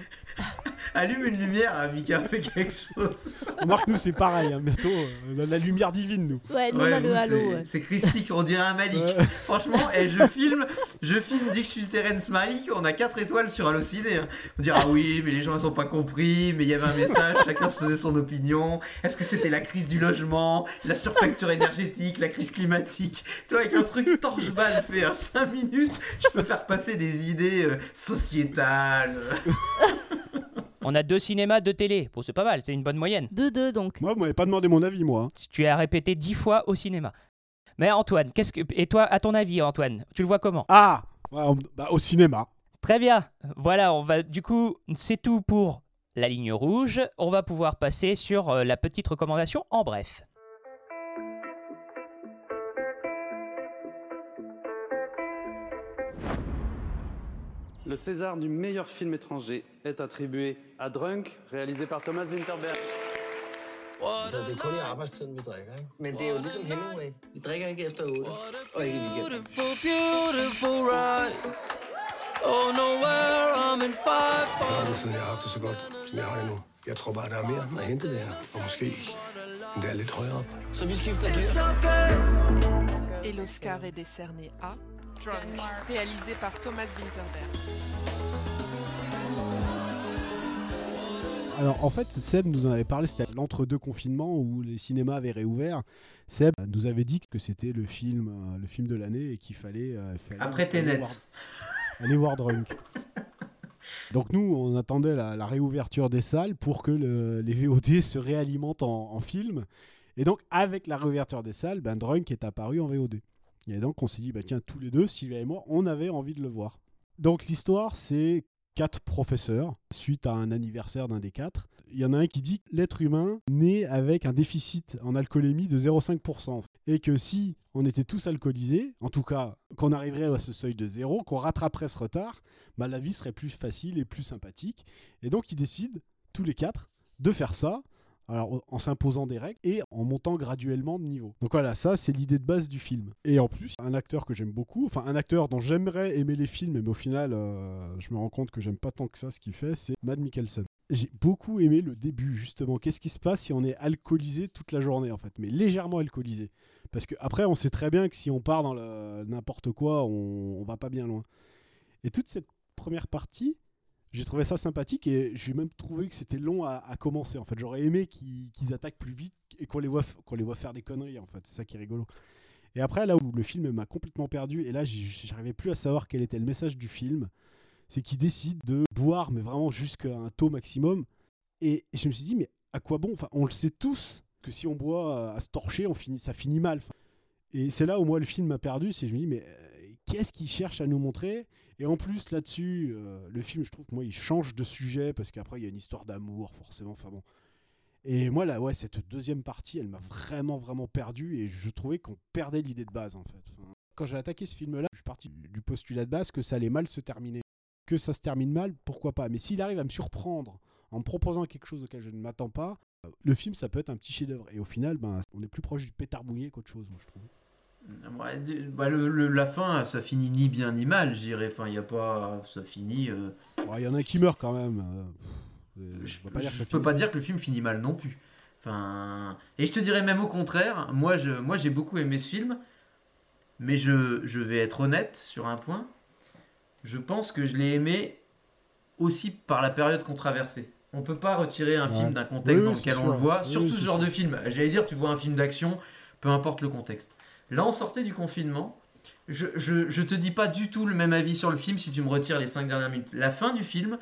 Allume une lumière, hein, Mika, fais quelque chose. Remarque, nous, c'est pareil. Hein. Bientôt, euh, la, la lumière divine, nous. Ouais, nous on Ouais, a vous, le halo. c'est- ouais. Christique, on dirait un Malik. Ouais. Franchement, et je filme, je filme dès que je suis Terence Malik, on a 4 étoiles sur Allociné. hein. On dirait, ah oui, mais les gens ils ont pas compris, mais il y avait un message, chacun se faisait son opinion. Est-ce que c'était la crise du logement, la surfacture énergétique, la crise climatique? Toi, avec un truc torche-balle fait à 5 minutes, je peux faire passer des idées euh, sociétales. On a deux cinémas, deux télé. Bon, c'est pas mal, c'est une bonne moyenne. 2-2 donc. Moi, vous m'avez pas demandé mon avis, moi. hein. Tu as répété dix fois au cinéma. Mais Antoine, qu'est-ce que et toi, à ton avis, Antoine, tu le vois comment? Ah Ouais, on- bah, Au cinéma. Très bien. Voilà, on va du coup, c'est tout pour la ligne rouge. On va pouvoir passer sur euh, la petite recommandation en bref. Le César du meilleur film étranger est attribué à Drunk, réalisé par Thomas Winterberg. Det er kun i arbejdstiden, vi drikker, ikke? Men det er jo ligesom Hemingway. Vi drikker ikke efter 8, og ikke i weekenden. Jeg har aldrig tidligere haft det så godt, som jeg har det nu. Jeg tror bare, der er mere at hente der, og måske endda lidt højere op. Så vi skifter gear. Et l'Oscar est décerné à Drunk, réalisé par Thomas Winterberg. Alors, en fait, Seb nous en avait parlé, c'était l'entre-deux confinements où les cinémas avaient réouvert. Seb nous avait dit que c'était le film, euh, le film de l'année et qu'il fallait, euh, fallait Après Tenet. voir- aller voir Drunk. Donc nous, on attendait la, la réouverture des salles pour que le- les VOD se réalimentent en, en film. Et donc, avec la réouverture des salles, ben, Drunk est apparu en VOD. Et donc, on s'est dit, bah, tiens, tous les deux, Sylvia et moi, on avait envie de le voir. Donc, l'histoire, c'est quatre professeurs, suite à un anniversaire d'un des quatre. Il y en a un qui dit que l'être humain naît avec un déficit en alcoolémie de 0,5%. Et que si on était tous alcoolisés, en tout cas qu'on arriverait à ce seuil de zéro, qu'on rattraperait ce retard, bah, la vie serait plus facile et plus sympathique. Et donc ils décident, tous les quatre, de faire ça. Alors, en- s'imposant des règles et en montant graduellement de niveau. Donc voilà, ça c'est l'idée de base du film. Et en plus, un acteur que j'aime beaucoup, enfin un acteur dont j'aimerais aimer les films, mais au final, euh, je me rends compte que j'aime pas tant que ça ce qu'il fait, c'est Matt Mikkelsen. J'ai beaucoup aimé le début justement. Qu'est-ce qui se passe si on est alcoolisé toute la journée en fait, mais légèrement alcoolisé Parce que après, on sait très bien que si on part dans n'importe quoi, on, on va pas bien loin. Et toute cette première partie, j'ai trouvé ça sympathique et j'ai même trouvé que c'était long à, commencer. En fait, j'aurais aimé qu'ils attaquent plus vite et qu'on les, voit faire des conneries. En fait, c'est ça qui est rigolo. Et après, là où le film m'a complètement perdu, et là, j'arrivais plus à savoir quel était le message du film, c'est qu'ils décident de boire, mais vraiment jusqu'à un taux maximum. Et je me suis dit, mais à quoi bon? Enfin, on le sait tous que si on boit à se torcher, ça finit mal. Et c'est là où moi le film m'a perdu, c'est je me dis mais euh, qu'est-ce qu'il cherche à nous montrer? Et en plus là-dessus, euh, le film, je trouve que moi il change de sujet parce qu'après il y a une histoire d'amour forcément. Enfin bon. Et moi là, ouais, cette deuxième partie, elle m'a vraiment vraiment perdu et je trouvais qu'on perdait l'idée de base en fait. Quand j'ai attaqué ce film-là, je suis parti du postulat de base que ça allait mal se terminer. Que ça se termine mal, pourquoi pas? Mais s'il arrive à me surprendre en me proposant quelque chose auquel je ne m'attends pas, euh, le film ça peut être un petit chef-d'œuvre. Et au final, ben, on est plus proche du pétard mouillé qu'autre chose, moi je trouve. Ouais, bah, le- le- la fin, ça finit ni bien ni mal, je dirais. Enfin, il y a pas, ça finit. euh, Il y en a qui meurt quand même. euh, je peux pas dire je peux pas dire que le film finit mal non plus. Enfin, et je te dirais même au contraire. Moi, je, moi, j'ai beaucoup aimé ce film, mais je, je vais être honnête sur un point. Je pense que je l'ai aimé aussi par la période qu'on traversait. On peut pas retirer un Ouais. film d'un contexte Oui, dans lequel on le voit, Oui, surtout ce genre sûr. de film. J'allais dire, tu vois un film d'action, peu importe le contexte. Là, on sortait du confinement. Je, je, je te dis pas du tout le même avis sur le film si tu me retires les 5 dernières minutes. La fin du film,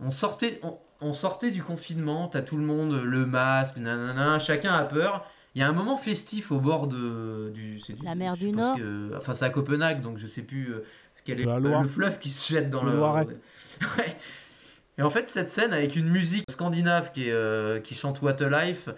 on sortait, on, on sortait du confinement, t'as tout le monde, le masque, nanana, chacun a peur. Il y a un moment festif au bord de, du, c'est du- La mer du Nord. que- enfin, c'est à Copenhague, donc je sais plus euh, quel est le fleuve qui se jette dans Le le. Loiret. Ouais. Et en fait, cette scène avec une musique scandinave qui, est, euh, qui chante What a Life,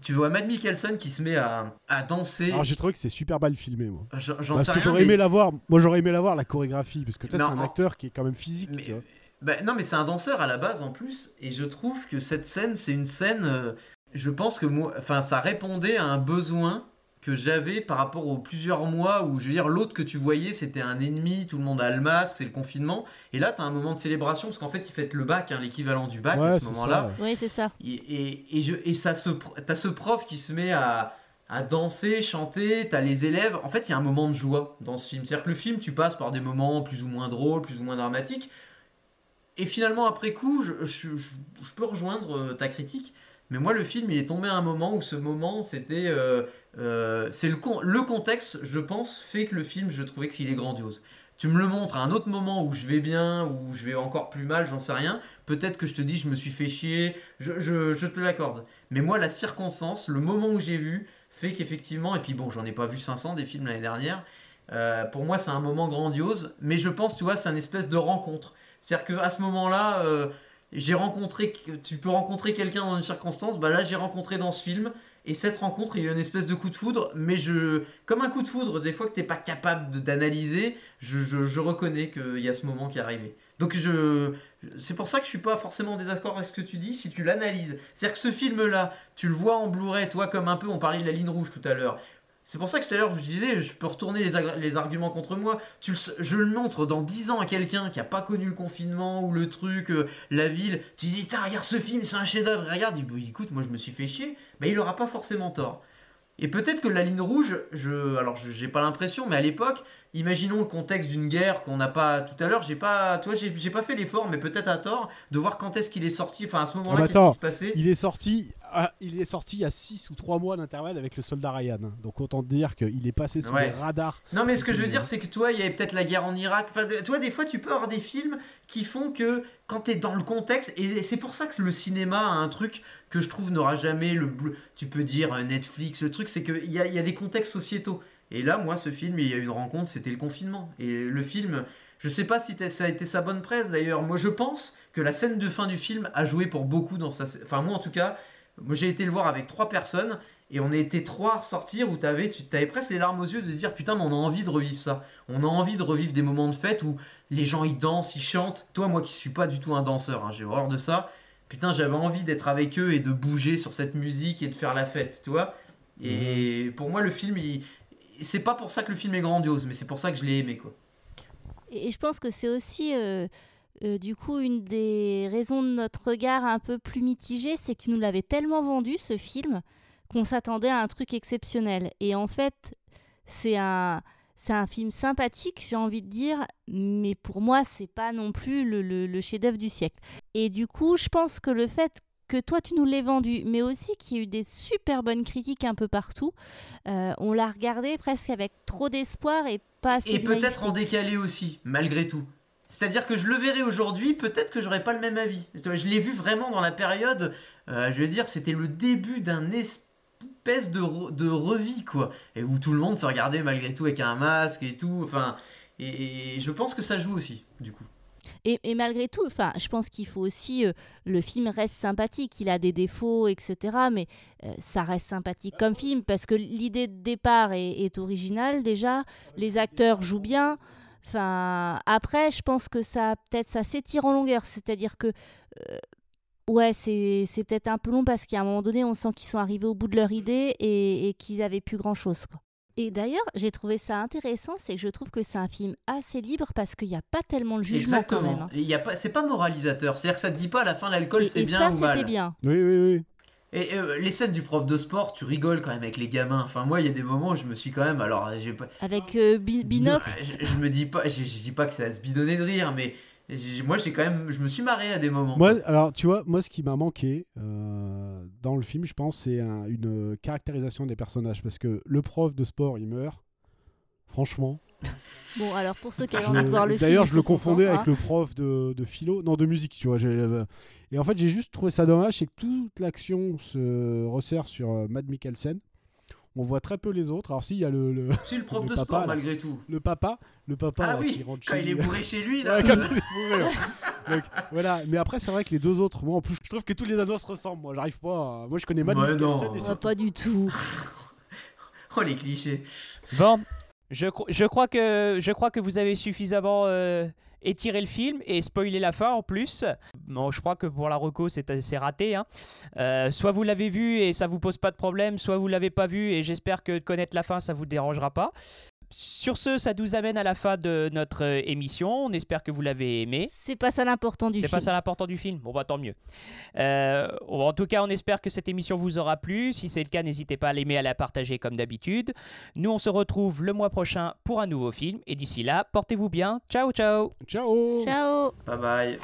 tu vois Matt Mikkelsen qui se met à, à danser. Alors j'ai trouvé que c'est super mal filmé, moi. J'en- j'en Parce sais que rien, j'aurais mais- aimé la voir. Moi, j'aurais aimé la voir la chorégraphie, parce que c'est un acteur qui est quand même physique. tu vois. Bah, non, mais c'est un danseur à la base en plus, et je trouve que cette scène, c'est une scène. euh, je pense que moi, enfin, ça répondait à un besoin que j'avais par rapport aux plusieurs mois où, je veux dire, l'autre que tu voyais, c'était un ennemi, tout le monde a le masque, c'est le confinement, et là, tu as un moment de célébration parce qu'en fait, ils fêtent le bac, hein, l'équivalent du bac Ouais, à ce moment-là. Oui, c'est ça. Et, et, et, je, et ça se, t'as ce prof qui se met à, à danser, chanter, t'as les élèves. En fait, il y a un moment de joie dans ce film. C'est-à-dire que le film, tu passes par des moments plus ou moins drôles, plus ou moins dramatiques. Et finalement, après coup, je, je- je- je peux rejoindre euh, ta critique. Mais moi, le film, il est tombé à un moment où ce moment, c'était. euh, euh, c'est le, con- le contexte, je pense, fait que le film, je trouvais qu'il est grandiose. Tu me le montres à un autre moment où je vais bien, où je vais encore plus mal, j'en sais rien. Peut-être que je te dis, je me suis fait chier, je, je- je te l'accorde. Mais moi, la circonstance, le moment où j'ai vu, fait qu'effectivement, et puis bon, j'en ai pas vu 500 des films l'année dernière, euh, pour moi, c'est un moment grandiose, mais je pense, tu vois, c'est une espèce de rencontre. C'est-à-dire qu'à ce moment-là, j'ai rencontré, tu peux rencontrer quelqu'un dans une circonstance, bah là, j'ai rencontré dans ce film, et cette rencontre, il y a une espèce de coup de foudre, mais je, comme un coup de foudre, des fois que t'es pas capable d'analyser, je, je, je reconnais qu'il y a ce moment qui est arrivé. Donc je, c'est pour ça que je suis pas forcément en désaccord avec ce que tu dis si tu l'analyses. C'est-à-dire que ce film-là, tu le vois en Blu-ray, toi comme un peu, on parlait de la ligne rouge tout à l'heure. C'est pour ça que tout à l'heure je disais, je peux retourner les, arguments contre moi. Tu je le montre dans 10 ans à quelqu'un qui a pas connu le confinement ou le truc, euh, la ville. Tu dis, regarde ce film, c'est un chef-d'œuvre. Regarde, il dit, Bah, écoute, moi je me suis fait chier. Mais il aura pas forcément tort. Et peut-être que la ligne rouge, je, alors j'ai pas l'impression, mais à l'époque, imaginons le contexte d'une guerre qu'on n'a pas tout à l'heure. J'ai pas, toi, j'ai pas fait l'effort, mais peut-être à tort, de voir quand est-ce qu'il est sorti. Enfin, à ce Ah, moment-là, mais qu'est-ce attends, qui se passait il est sorti, à- il est sorti à 6 ou 3 mois d'intervalle avec le soldat Ryan. Donc autant te dire qu'il est passé sous Ouais. les radars. Non, mais ce que je veux dire, c'est que toi, il y avait peut-être la guerre en Irak. Enfin, toi, des fois, tu peux avoir des films qui font que quand t'es dans le contexte, et c'est pour ça que le cinéma a un truc que je trouve n'aura jamais le. Tu peux dire euh, Netflix, le truc, c'est qu'il y a, y a des contextes sociétaux. Et là, moi, ce film, il y a une rencontre, c'était le confinement. Et le film, je sais pas si ça a été sa bonne presse d'ailleurs. Moi, je pense que la scène de fin du film a joué pour beaucoup dans sa. Enfin, moi, en tout cas, j'ai été le voir avec trois personnes. Et on été trois à ressortir où t'avais, tu avais presque les larmes aux yeux de dire putain, mais on a envie de revivre ça. On a envie de revivre des moments de fête où les gens ils dansent, ils chantent. Toi, moi qui suis pas du tout un danseur, hein, j'ai horreur de ça. putain, j'avais envie d'être avec eux et de bouger sur cette musique et de faire la fête, tu vois. Et pour moi, le film, il... c'est pas pour ça que le film est grandiose, mais c'est pour ça que je l'ai aimé, quoi. Et, et je pense que c'est aussi, euh, euh, du coup, une des raisons de notre regard un peu plus mitigé, c'est que tu nous l'avais tellement vendu, ce film, qu'on s'attendait à un truc exceptionnel. Et en fait, c'est un, c'est un film sympathique, j'ai envie de dire, mais pour moi, c'est pas non plus le, le- le chef-d'œuvre du siècle. Et du coup, je pense que le fait que toi tu nous l'aies vendu, mais aussi qu'il y a eu des super bonnes critiques un peu partout, euh, on l'a regardé presque avec trop d'espoir et pas assez Et peut-être en décalé aussi, malgré tout. C'est-à-dire que je le verrai aujourd'hui, peut-être que j'aurai pas le même avis. Je l'ai vu vraiment dans la période, euh, je veux dire, c'était le début d'un de, re- revie, quoi. Et où tout le monde se regardait malgré tout avec un masque et tout. Enfin, et, je pense que ça joue aussi, du coup. Et, et malgré tout, enfin, je pense qu'il faut aussi euh, le film reste sympathique. Il a des défauts, etc. Mais euh, ça reste sympathique comme film parce que l'idée de départ est, est originale déjà. Les acteurs jouent bien. Enfin, après, je pense que ça peut-être ça s'étire en longueur. C'est-à-dire que euh, ouais, c'est c'est peut-être un peu long parce qu'à un moment donné, on sent qu'ils sont arrivés au bout de leur idée et, et qu'ils avaient plus grand-chose. quoi. Et d'ailleurs, j'ai trouvé ça intéressant, c'est que je trouve que c'est un film assez libre parce qu'il n'y a pas tellement de jugement quand même. Exactement. hein. Et il y a pas, c'est pas moralisateur. C'est-à-dire que ça te dit pas à la fin l'alcool Et- c'est et bien ça, ou c'était mal. bien. Oui, oui, oui. Et euh, les scènes du prof de sport, tu rigoles quand même avec les gamins. Enfin, moi, il y a des moments où je me suis quand même. Alors, j'ai pas. Avec euh, Bi- Binocle. Je, je me dis pas, je, je dis pas que ça va se bidonner de rire, mais moi, j'ai quand même. Je me suis marré à des moments. Moi, alors, tu vois, moi, ce qui m'a manqué euh, dans le film, je pense, c'est un- une caractérisation des personnages. Parce que le prof de sport, il meurt. Franchement. Bon, alors pour ceux qui avaient envie de voir le film. D'ailleurs, je le confondais avec hein. le prof de, de philo, non, de musique, tu vois. euh, Et en fait, j'ai juste trouvé ça dommage, c'est que toute l'action se resserre sur euh, Matt Mikkelsen. On voit très peu les autres. Alors, si, il y a le. le Si, le prof de papa, sport, là. malgré tout. Le papa, le papa Ah là, oui, qui rentre quand chez il est lui. bourré chez lui, là. Ouais, quand il est bourré, ouais. Donc, voilà. Mais après, c'est vrai que les deux autres, moi, en plus, je trouve que tous les Danois se ressemblent. Moi, j'arrive pas. à- Moi, je connais Matt Ouais, non. Ah, pas du tout. Oh, les clichés. Bon, je, cro- je, crois que, je crois que vous avez suffisamment euh, étiré le film et spoilé la fin en plus. Bon, je crois que pour la reco, c'est c'est raté. hein. Euh, soit vous l'avez vu et ça vous pose pas de problème, soit vous l'avez pas vu et j'espère que connaître la fin, ça vous dérangera pas. Sur ce, ça nous amène à la fin de notre euh, émission. On espère que vous l'avez aimé. C'est pas ça l'important du C'est film. pas ça l'important du film. Bon, bah tant mieux. Euh, en tout cas, on espère que cette émission vous aura plu. Si c'est le cas, n'hésitez pas à l'aimer, à la partager comme d'habitude. Nous, on se retrouve le mois prochain pour un nouveau film. Et d'ici là, portez-vous bien. Ciao, ciao. Ciao. Ciao. Bye bye.